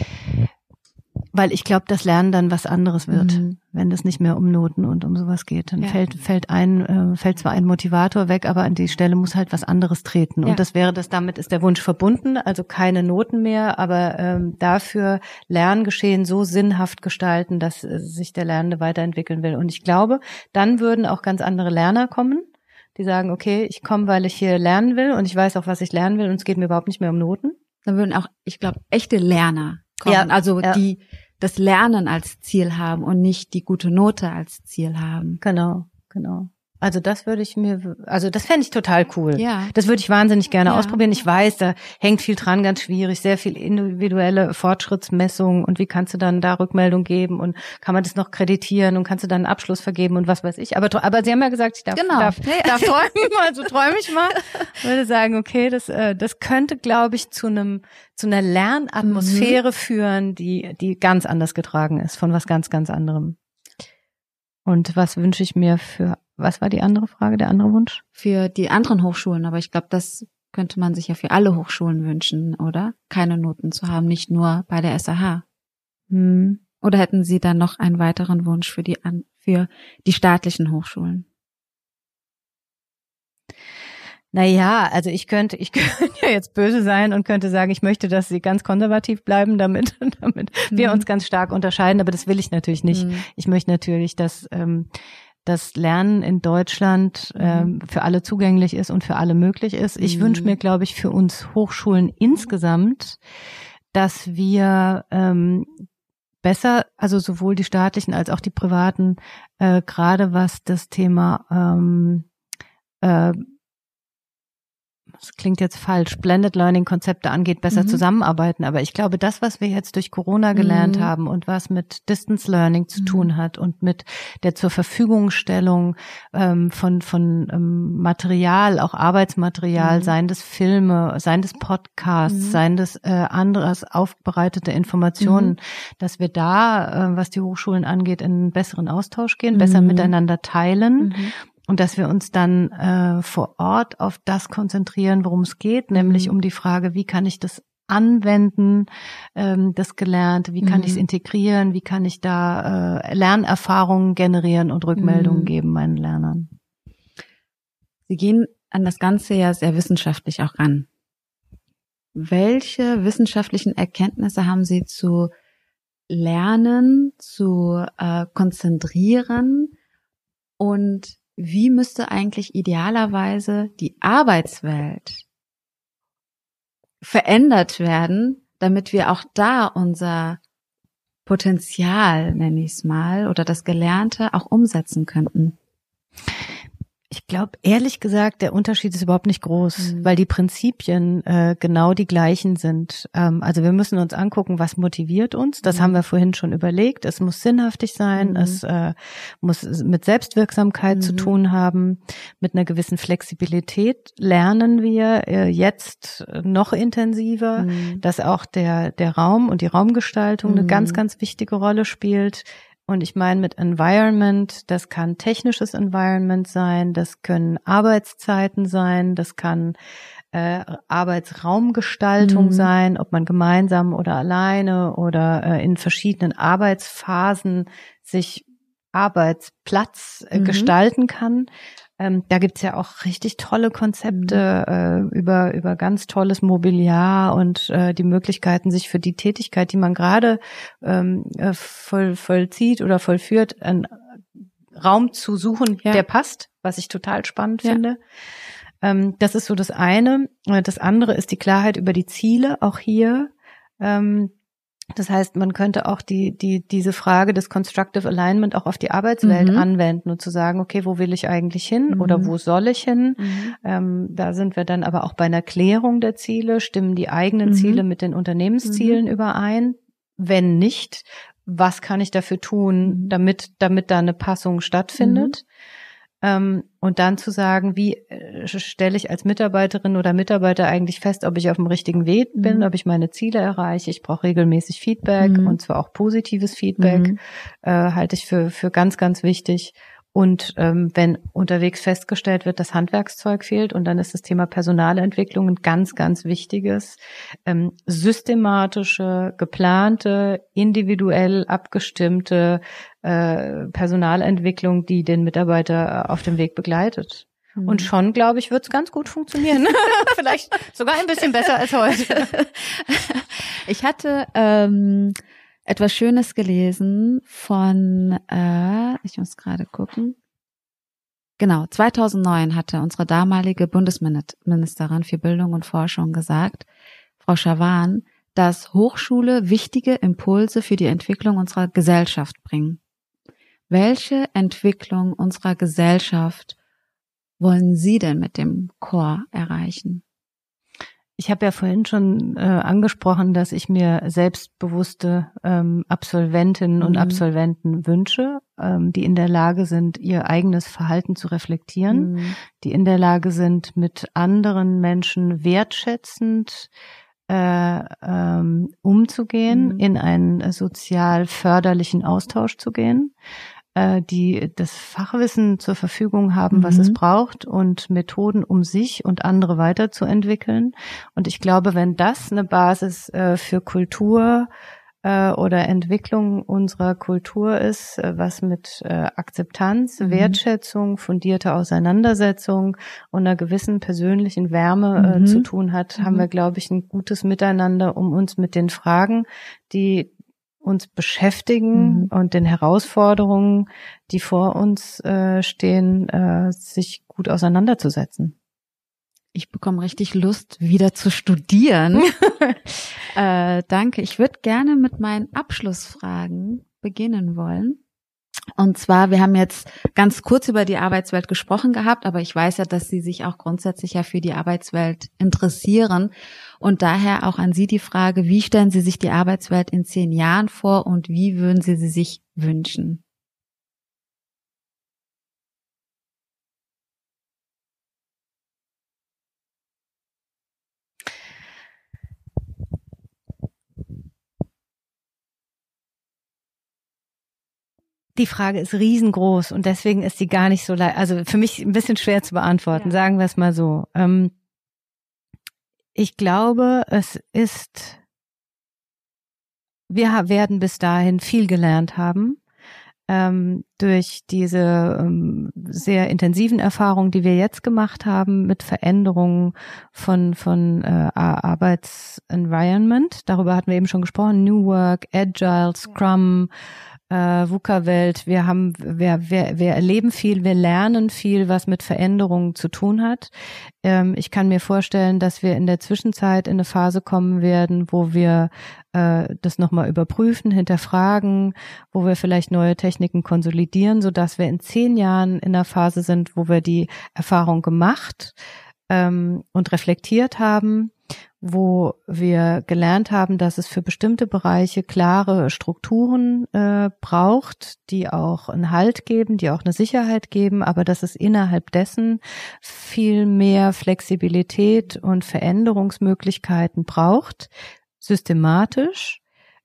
Weil ich glaube, das Lernen dann was anderes wird, Mhm. wenn es nicht mehr um Noten und um sowas geht. Dann Ja. fällt fällt ein äh, fällt zwar ein Motivator weg, aber an die Stelle muss halt was anderes treten. Ja. Und das wäre das damit ist der Wunsch verbunden, also keine Noten mehr, aber ähm, dafür Lerngeschehen so sinnhaft gestalten, dass äh, sich der Lernende weiterentwickeln will. Und ich glaube, dann würden auch ganz andere Lerner kommen. Die sagen, okay, ich komme, weil ich hier lernen will und ich weiß auch, was ich lernen will und es geht mir überhaupt nicht mehr um Noten. Dann würden auch, ich glaube, echte Lerner kommen. Ja, also ja. die das Lernen als Ziel haben und nicht die gute Note als Ziel haben. Genau, genau. Also das würde ich mir, also das fände ich total cool. Ja. Das würde ich wahnsinnig gerne Ja. ausprobieren. Ich weiß, da hängt viel dran, ganz schwierig, sehr viel individuelle Fortschrittsmessung und wie kannst du dann da Rückmeldung geben und kann man das noch kreditieren und kannst du dann einen Abschluss vergeben und was weiß ich. Aber, aber Sie haben ja gesagt, ich darf, Genau. darf, ja. darf träumen, also träume ich mal. (laughs) Würde sagen, okay, das, äh, das könnte, glaube ich, zu einem, zu einer Lernatmosphäre Mhm. führen, die, die ganz anders getragen ist, von was ganz, ganz anderem. Und was wünsche ich mir für, was war die andere Frage, der andere Wunsch? Für die anderen Hochschulen, aber ich glaube, das könnte man sich ja für alle Hochschulen wünschen, oder? Keine Noten zu haben, nicht nur bei der SAH. Hm. Oder hätten Sie dann noch einen weiteren Wunsch für die an, für die staatlichen Hochschulen? Naja, also ich könnte, ich (laughs) könnte ja jetzt böse sein und könnte sagen, ich möchte, dass sie ganz konservativ bleiben, damit, (laughs) damit wir Mhm. uns ganz stark unterscheiden, aber das will ich natürlich nicht. Mhm. Ich möchte natürlich, dass, ähm, dass Lernen in Deutschland ähm, für alle zugänglich ist und für alle möglich ist. Ich Mhm. wünsche mir, glaube ich, für uns Hochschulen insgesamt, dass wir ähm, besser, also sowohl die staatlichen als auch die privaten, äh, gerade was das Thema ähm, äh, das klingt jetzt falsch, Blended Learning Konzepte angeht, besser Mhm. zusammenarbeiten. Aber ich glaube, das, was wir jetzt durch Corona gelernt Mhm. haben und was mit Distance Learning zu Mhm. tun hat und mit der zur Verfügungstellung ähm, von, von ähm, Material, auch Arbeitsmaterial, Mhm. seien das Filme, seien das Podcasts, Mhm. seien das äh, anderes aufbereitete Informationen, Mhm. dass wir da, äh, was die Hochschulen angeht, in einen besseren Austausch gehen, besser miteinander teilen. Und dass wir uns dann äh, vor Ort auf das konzentrieren, worum es geht, nämlich Mhm. um die Frage, wie kann ich das anwenden, ähm, das Gelernte, wie kann Mhm. ich es integrieren, wie kann ich da äh, Lernerfahrungen generieren und Rückmeldungen Mhm. geben meinen Lernern. Sie gehen an das Ganze ja sehr wissenschaftlich auch ran. Welche wissenschaftlichen Erkenntnisse haben Sie zu Lernen, zu äh, Konzentrieren und wie müsste eigentlich idealerweise die Arbeitswelt verändert werden, damit wir auch da unser Potenzial, nenne ich es mal, oder das Gelernte auch umsetzen könnten? Ich glaube, ehrlich gesagt, der Unterschied ist überhaupt nicht groß, Mhm. weil die Prinzipien äh, genau die gleichen sind. Ähm, also wir müssen uns angucken, was motiviert uns. Das Mhm. haben wir vorhin schon überlegt. Es muss sinnhaftig sein, Mhm. es äh, muss mit Selbstwirksamkeit zu Mhm. tun haben, mit einer gewissen Flexibilität lernen wir äh, jetzt noch intensiver Mhm. dass auch der, der Raum und die Raumgestaltung eine Mhm. ganz, ganz wichtige Rolle spielt. Und ich meine mit Environment, das kann technisches Environment sein, das können Arbeitszeiten sein, das kann äh, Arbeitsraumgestaltung Mhm. sein, ob man gemeinsam oder alleine oder äh, in verschiedenen Arbeitsphasen sich Arbeitsplatz äh, Mhm. gestalten kann. Ähm, da gibt's ja auch richtig tolle Konzepte äh, über, über ganz tolles Mobiliar und äh, die Möglichkeiten, sich für die Tätigkeit, die man gerade ähm, äh, voll, vollzieht oder vollführt, einen Raum zu suchen, Ja. der passt, was ich total spannend Ja. finde. Ähm, das ist so das eine. Äh, Das andere ist die Klarheit über die Ziele, auch hier. Ähm, das heißt, man könnte auch die, die, diese Frage des Constructive Alignment auch auf die Arbeitswelt Mhm. anwenden und zu sagen, okay, wo will ich eigentlich hin Mhm. oder wo soll ich hin? Mhm. Ähm, da sind wir dann aber auch bei einer Klärung der Ziele. Stimmen die eigenen Mhm. Ziele mit den Unternehmenszielen überein? Wenn nicht, was kann ich dafür tun, Mhm. damit, damit da eine Passung stattfindet? Ähm, und dann zu sagen, wie äh, stelle ich als Mitarbeiterin oder Mitarbeiter eigentlich fest, ob ich auf dem richtigen Weg bin, Mhm. ob ich meine Ziele erreiche. Ich brauche regelmäßig Feedback Mhm. und zwar auch positives Feedback Mhm. äh, halte ich für, für ganz, ganz wichtig. Und ähm, wenn unterwegs festgestellt wird, dass Handwerkszeug fehlt, und dann ist das Thema Personalentwicklung ein ganz, ganz wichtiges, ähm, systematische, geplante, individuell abgestimmte äh, Personalentwicklung, die den Mitarbeiter äh, auf dem Weg begleitet. Mhm. Und schon, glaube ich, wird es ganz gut funktionieren. (laughs) Vielleicht sogar ein bisschen besser als heute. (laughs) Ich hatte ähm, etwas Schönes gelesen von, äh, ich muss gerade gucken. Genau, 2009 hatte unsere damalige Bundesministerin für Bildung und Forschung gesagt, Frau Schawan, dass Hochschule wichtige Impulse für die Entwicklung unserer Gesellschaft bringen. Welche Entwicklung unserer Gesellschaft wollen Sie denn mit dem Chor erreichen? Ich habe ja vorhin schon äh, angesprochen, dass ich mir selbstbewusste ähm, Absolventinnen und Mhm. Absolventen wünsche, ähm, die in der Lage sind, ihr eigenes Verhalten zu reflektieren, Mhm. die in der Lage sind, mit anderen Menschen wertschätzend äh, ähm, umzugehen, Mhm. in einen äh, sozial förderlichen Austausch zu gehen, äh, die das Fachwissen zur Verfügung haben, was Mhm. es braucht und Methoden, um sich und andere weiterzuentwickeln. Und ich glaube, wenn das eine Basis äh, für Kultur äh, oder Entwicklung unserer Kultur ist, äh, was mit äh, Akzeptanz, Mhm. Wertschätzung, fundierter Auseinandersetzung und einer gewissen persönlichen Wärme Mhm. äh, zu tun hat, haben Mhm. wir, glaube ich, ein gutes Miteinander, um uns mit den Fragen, die uns beschäftigen mhm. und den Herausforderungen, die vor uns äh, stehen, äh, sich gut auseinanderzusetzen. Ich bekomme richtig Lust, wieder zu studieren. (laughs) äh, danke. Ich würde gerne mit meinen Abschlussfragen beginnen wollen. Und zwar, wir haben jetzt ganz kurz über die Arbeitswelt gesprochen gehabt, aber ich weiß ja, dass Sie sich auch grundsätzlich ja für die Arbeitswelt interessieren. Und daher auch an Sie die Frage, wie stellen Sie sich die Arbeitswelt in zehn Jahren vor und wie würden Sie sie sich wünschen? Die Frage ist riesengroß und deswegen ist sie gar nicht so leicht, also für mich ein bisschen schwer zu beantworten, ja. sagen wir es mal so. Ähm, ich glaube, es ist, wir werden bis dahin viel gelernt haben ähm, durch diese ähm, sehr intensiven Erfahrungen, die wir jetzt gemacht haben mit Veränderungen von von äh, Arbeitsenvironment. Darüber hatten wir eben schon gesprochen. New Work, Agile, Scrum. Ja äh, VUCA-Welt. Wir haben, wir, wir, wir erleben viel, wir lernen viel, was mit Veränderungen zu tun hat. Ähm, ich kann mir vorstellen, dass wir in der Zwischenzeit in eine Phase kommen werden, wo wir äh, das nochmal überprüfen, hinterfragen, wo wir vielleicht neue Techniken konsolidieren, so dass wir in zehn Jahren in einer Phase sind, wo wir die Erfahrung gemacht ähm, und reflektiert haben wo wir gelernt haben, dass es für bestimmte Bereiche klare Strukturen äh, braucht, die auch einen Halt geben, die auch eine Sicherheit geben, aber dass es innerhalb dessen viel mehr Flexibilität und Veränderungsmöglichkeiten braucht, systematisch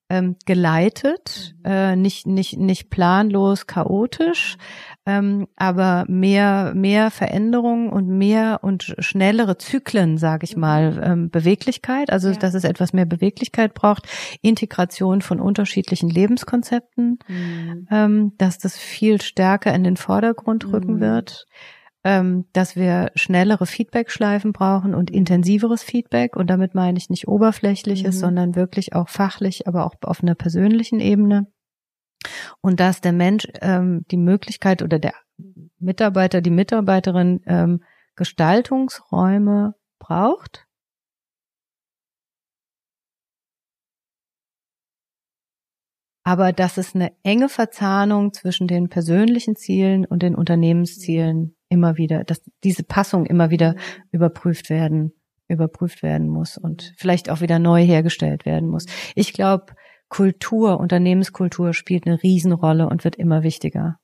ähm, geleitet, mhm. äh, nicht nicht nicht planlos, chaotisch, ähm, aber mehr mehr Veränderung und mehr und schnellere Zyklen, sage ich mal, mhm. ähm, Beweglichkeit. Also ja. dass es etwas mehr Beweglichkeit braucht, Integration von unterschiedlichen Lebenskonzepten, mhm. ähm, dass das viel stärker in den Vordergrund rücken mhm. wird ähm, dass wir schnellere Feedback-Schleifen brauchen und intensiveres Feedback. Und damit meine ich nicht oberflächliches, mhm. sondern wirklich auch fachlich, aber auch auf einer persönlichen Ebene. Und dass der Mensch ähm, die Möglichkeit oder der Mitarbeiter, die Mitarbeiterin ähm, Gestaltungsräume braucht. Aber dass es eine enge Verzahnung zwischen den persönlichen Zielen und den Unternehmenszielen immer wieder, dass diese Passung immer wieder überprüft werden, überprüft werden muss und vielleicht auch wieder neu hergestellt werden muss. Ich glaube, Kultur, Unternehmenskultur spielt eine Riesenrolle und wird immer wichtiger.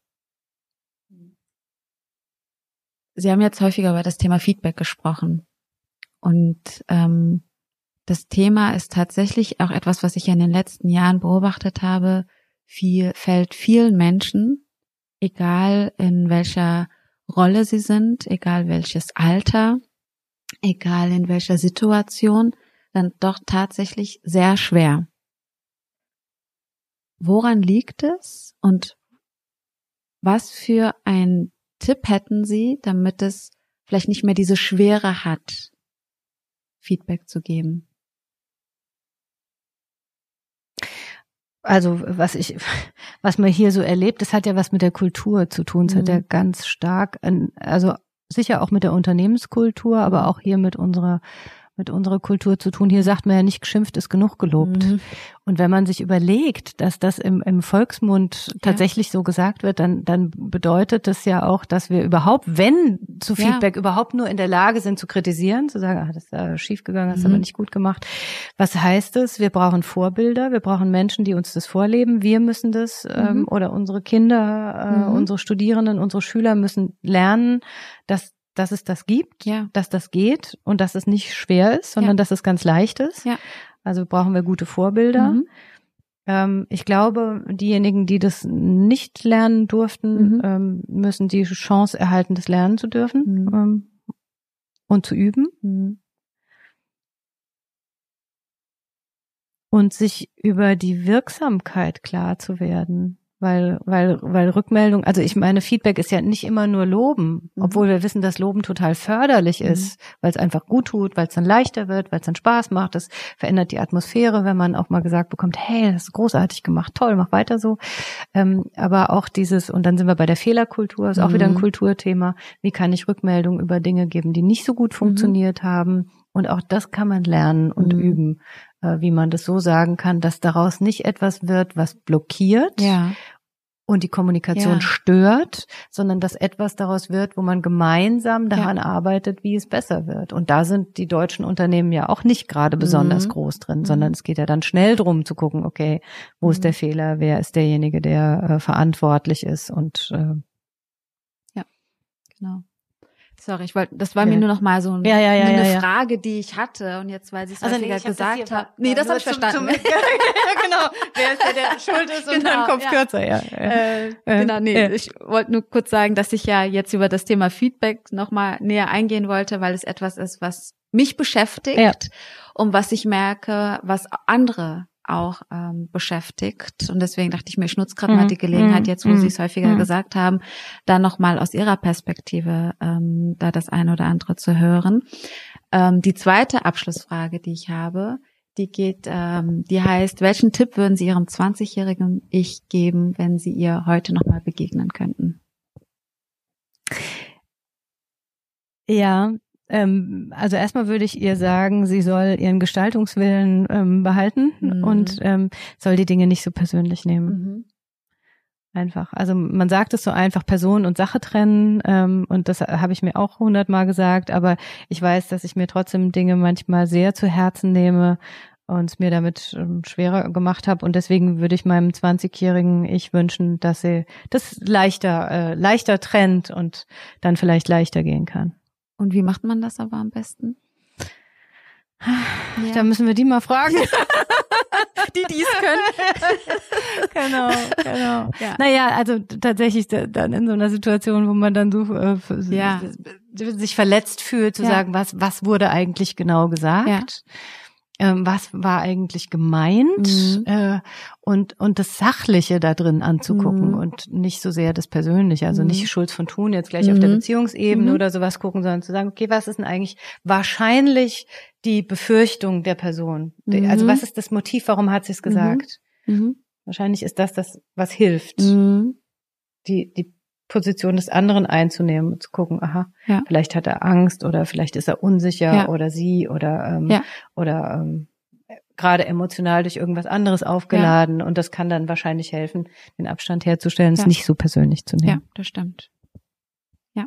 Sie haben jetzt häufiger über das Thema Feedback gesprochen. Und ähm, das Thema ist tatsächlich auch etwas, was ich in den letzten Jahren beobachtet habe. Viel, fällt vielen Menschen, egal in welcher Rolle sie sind, egal welches Alter, egal in welcher Situation, dann doch tatsächlich sehr schwer. Woran liegt es und was für ein Tipp hätten Sie, damit es vielleicht nicht mehr diese Schwere hat, Feedback zu geben? also was ich, was man hier so erlebt, das hat ja was mit der Kultur zu tun. Es mhm. hat ja mhm. ganz stark, also sicher auch mit der Unternehmenskultur, aber auch hier mit unserer mit unserer Kultur zu tun. Hier sagt man ja nicht, geschimpft ist genug gelobt. Mhm. Und wenn man sich überlegt, dass das im, im Volksmund ja. tatsächlich so gesagt wird, dann, dann bedeutet das ja auch, dass wir überhaupt, wenn zu Feedback, ja. überhaupt nur in der Lage sind zu kritisieren, zu sagen, ah, das ist ja schiefgegangen, hast mhm. aber nicht gut gemacht. Was heißt es? Wir brauchen Vorbilder, wir brauchen Menschen, die uns das vorleben. Wir müssen das ähm, mhm. ähm, oder unsere Kinder, äh, mhm. unsere Studierenden, unsere Schüler müssen lernen, dass dass es das gibt, ja. dass das geht und dass es nicht schwer ist, sondern ja. dass es ganz leicht ist. Ja. Also brauchen wir gute Vorbilder. Mhm. Ähm, ich glaube, diejenigen, die das nicht lernen durften, mhm. ähm, müssen die Chance erhalten, das lernen zu dürfen mhm. ähm, und zu üben. Mhm. Und sich über die Wirksamkeit klar zu werden. Weil, weil, weil Rückmeldung, also ich meine, Feedback ist ja nicht immer nur Loben, mhm. obwohl wir wissen, dass Loben total förderlich mhm. ist, weil es einfach gut tut, weil es dann leichter wird, weil es dann Spaß macht, das verändert die Atmosphäre, wenn man auch mal gesagt bekommt, hey, das ist großartig gemacht, toll, mach weiter so. Ähm, aber auch dieses, und dann sind wir bei der Fehlerkultur, ist auch mhm. wieder ein mhm. Kulturthema, wie kann ich Rückmeldung über Dinge geben, die nicht so gut mhm. funktioniert haben. Und auch das kann man lernen und mhm. üben. Äh, wie man das so sagen kann, dass daraus nicht etwas wird, was blockiert ja. und die Kommunikation ja. stört, sondern dass etwas daraus wird, wo man gemeinsam daran ja. arbeitet, wie es besser wird. Und da sind die deutschen Unternehmen ja auch nicht gerade besonders mhm. groß drin, sondern mhm. es geht ja dann schnell drum zu gucken, okay, wo mhm. ist der Fehler, wer ist derjenige, der äh, verantwortlich ist und äh, ja, genau. Sorry, ich wollte, das war ja. mir nur noch mal so ein, ja, ja, eine Frage, die ich hatte und jetzt, weil Sie es also nee, gesagt haben. Nee, das habe ich verstanden. (laughs) Zum, genau, wer ist der, der (laughs) schuld ist und genau, dann Kopf kürzer, ja. Äh, genau, nee, ich wollte nur kurz sagen, dass ich ja jetzt über das Thema Feedback noch mal näher eingehen wollte, weil es etwas ist, was mich beschäftigt und was ich merke, was andere auch ähm, beschäftigt. Und deswegen dachte ich mir, ich nutze gerade mhm. mal die Gelegenheit, jetzt wo mhm. Sie es häufiger mhm. gesagt haben, da nochmal aus Ihrer Perspektive ähm, da das eine oder andere zu hören. Ähm, die zweite Abschlussfrage, die ich habe, die geht, ähm, die heißt, welchen Tipp würden Sie Ihrem 20-jährigen Ich geben, wenn Sie ihr heute nochmal begegnen könnten? Ja, ähm, also erstmal würde ich ihr sagen, sie soll ihren Gestaltungswillen ähm, behalten mhm. und ähm, soll die Dinge nicht so persönlich nehmen. Mhm. Einfach. Also man sagt es so einfach, Person und Sache trennen. Ähm, und das habe ich mir auch hundertmal gesagt, aber ich weiß, dass ich mir trotzdem Dinge manchmal sehr zu Herzen nehme und es mir damit ähm, schwerer gemacht habe. Und deswegen würde ich meinem 20-jährigen Ich wünschen, dass sie das leichter, äh, leichter trennt und dann vielleicht leichter gehen kann. Und wie macht man das aber am besten? Ja. Da müssen wir die mal fragen. (laughs) die dies können. genau, genau. Ja. Naja, also tatsächlich dann in so einer Situation, wo man dann so äh, ja. sich verletzt fühlt, zu ja. sagen, was, was wurde eigentlich genau gesagt ähm, was war eigentlich gemeint mhm. äh, und und das Sachliche da drin anzugucken mhm. und nicht so sehr das Persönliche, also mhm. nicht Schulz von Thun jetzt gleich auf der mhm. Beziehungsebene mhm. oder sowas gucken, sondern zu sagen, okay, was ist denn eigentlich wahrscheinlich die Befürchtung der Person? Also was ist das Motiv, warum hat sie es gesagt? Wahrscheinlich ist das das, was hilft. Die, die Position des anderen einzunehmen und zu gucken, aha, ja. vielleicht hat er Angst oder vielleicht ist er unsicher ja. oder sie oder ähm, ja. oder ähm, gerade emotional durch irgendwas anderes aufgeladen und das kann dann wahrscheinlich helfen, den Abstand herzustellen, es nicht so persönlich zu nehmen. Ja, das stimmt. Ja.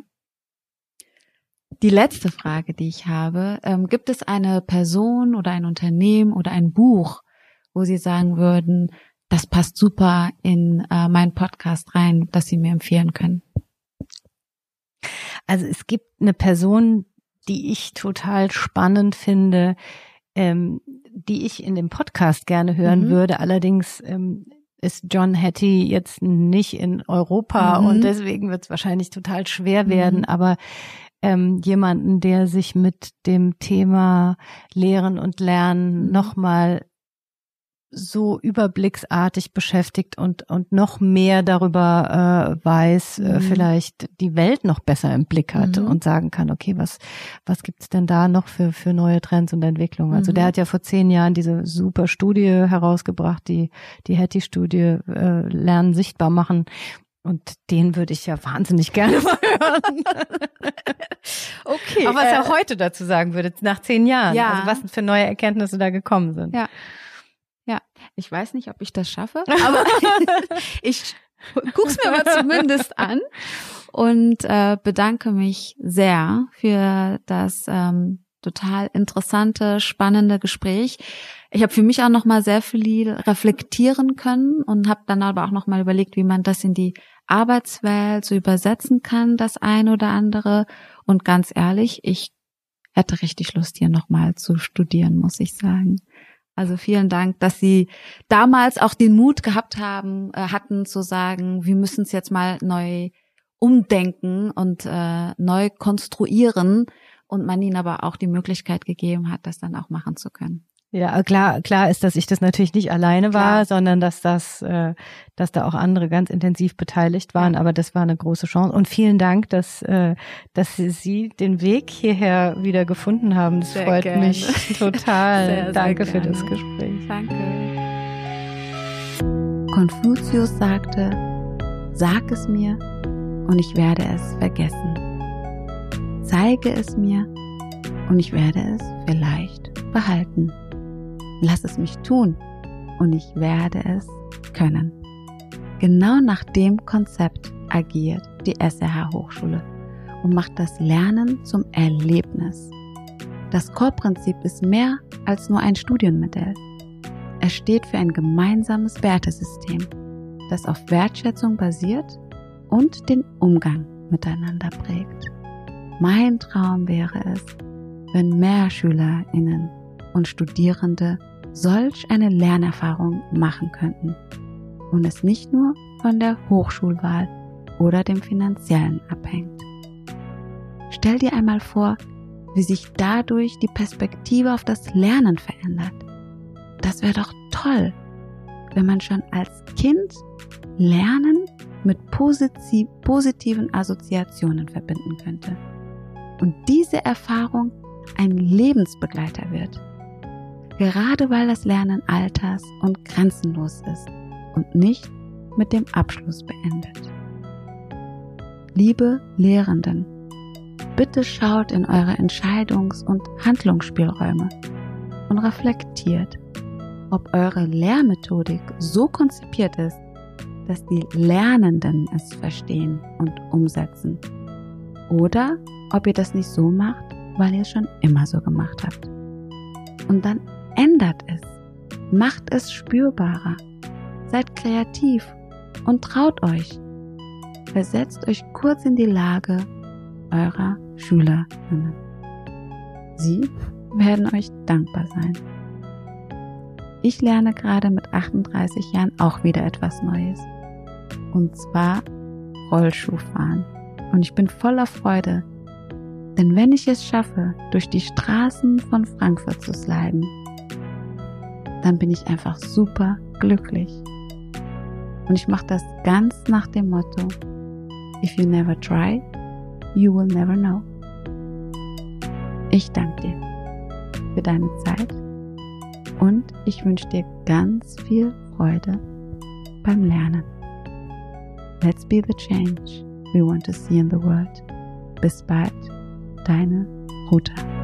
Die letzte Frage, die ich habe, ähm, gibt es eine Person oder ein Unternehmen oder ein Buch, wo Sie sagen würden, das passt super in äh, meinen Podcast rein, das Sie mir empfehlen können? Also es gibt eine Person, die ich total spannend finde, ähm, die ich in dem Podcast gerne hören mhm. würde. Allerdings ähm, ist John Hattie jetzt nicht in Europa mhm. und deswegen wird es wahrscheinlich total schwer werden. Mhm. Aber ähm, jemanden, der sich mit dem Thema Lehren und Lernen mhm. nochmal so überblicksartig beschäftigt und und noch mehr darüber äh, weiß, äh, mhm. äh, vielleicht die Welt noch besser im Blick hat mhm. und sagen kann, okay, was was gibt's denn da noch für für neue Trends und Entwicklungen? Also der mhm. hat ja vor zehn Jahren diese super Studie herausgebracht, die die Hattie-Studie äh, Lernen sichtbar machen. Und den würde ich ja wahnsinnig gerne (laughs) mal hören. okay. Aber was äh, er heute dazu sagen würde, nach zehn Jahren. Ja. Also was für neue Erkenntnisse da gekommen sind. Ja. Ja, ich weiß nicht, ob ich das schaffe, (laughs) aber (laughs) ich guck's mir mal zumindest an und äh, bedanke mich sehr für das ähm, total interessante, spannende Gespräch. Ich habe für mich auch noch mal sehr viel reflektieren können und habe dann aber auch noch mal überlegt, wie man das in die Arbeitswelt so übersetzen kann, das eine oder andere. Und ganz ehrlich, ich hätte richtig Lust, hier noch mal zu studieren, muss ich sagen. Also vielen Dank, dass Sie damals auch den Mut gehabt haben, äh, hatten zu sagen, wir müssen es jetzt mal neu umdenken und äh, neu konstruieren und man ihnen aber auch die Möglichkeit gegeben hat, das dann auch machen zu können. Ja, klar, klar ist, dass ich das natürlich nicht alleine war, klar. sondern dass das, äh, dass da auch andere ganz intensiv beteiligt waren. Ja. Aber das war eine große Chance. Und vielen Dank, dass, äh, dass Sie den Weg hierher wieder gefunden haben. Das sehr freut gerne. mich (laughs) total. Sehr, Danke sehr für das Gespräch. Danke. Konfuzius sagte, sag es mir und ich werde es vergessen. Zeige es mir und ich werde es vielleicht behalten. Lass es mich tun und ich werde es können. Genau nach dem Konzept agiert die SRH Hochschule und macht das Lernen zum Erlebnis. Das Core-Prinzip ist mehr als nur ein Studienmodell. Es steht für ein gemeinsames Wertesystem, das auf Wertschätzung basiert und den Umgang miteinander prägt. Mein Traum wäre es, wenn mehr SchülerInnen und Studierende solch eine Lernerfahrung machen könnten und es nicht nur von der Hochschulwahl oder dem finanziellen abhängt. Stell dir einmal vor, wie sich dadurch die Perspektive auf das Lernen verändert. Das wäre doch toll, wenn man schon als Kind Lernen mit positiven Assoziationen verbinden könnte. Und diese Erfahrung ein Lebensbegleiter wird. Gerade weil das Lernen alters- und grenzenlos ist und nicht mit dem Abschluss beendet. Liebe Lehrenden, bitte schaut in eure Entscheidungs- und Handlungsspielräume und reflektiert, ob eure Lehrmethodik so konzipiert ist, dass die Lernenden es verstehen und umsetzen. Oder ob ihr das nicht so macht, weil ihr es schon immer so gemacht habt. Und dann ändert es, macht es spürbarer, seid kreativ und traut euch. Versetzt euch kurz in die Lage eurer Schülerinnen. Sie werden euch dankbar sein. Ich lerne gerade mit 38 Jahren auch wieder etwas Neues. Und zwar Rollschuhfahren. Und ich bin voller Freude, denn wenn ich es schaffe, durch die Straßen von Frankfurt zu sliden, dann bin ich einfach super glücklich. Und ich mache das ganz nach dem Motto, if you never try, you will never know. Ich danke dir für deine Zeit und ich wünsche dir ganz viel Freude beim Lernen. Let's be the change we want to see in the world. Bis bald deine Ruta.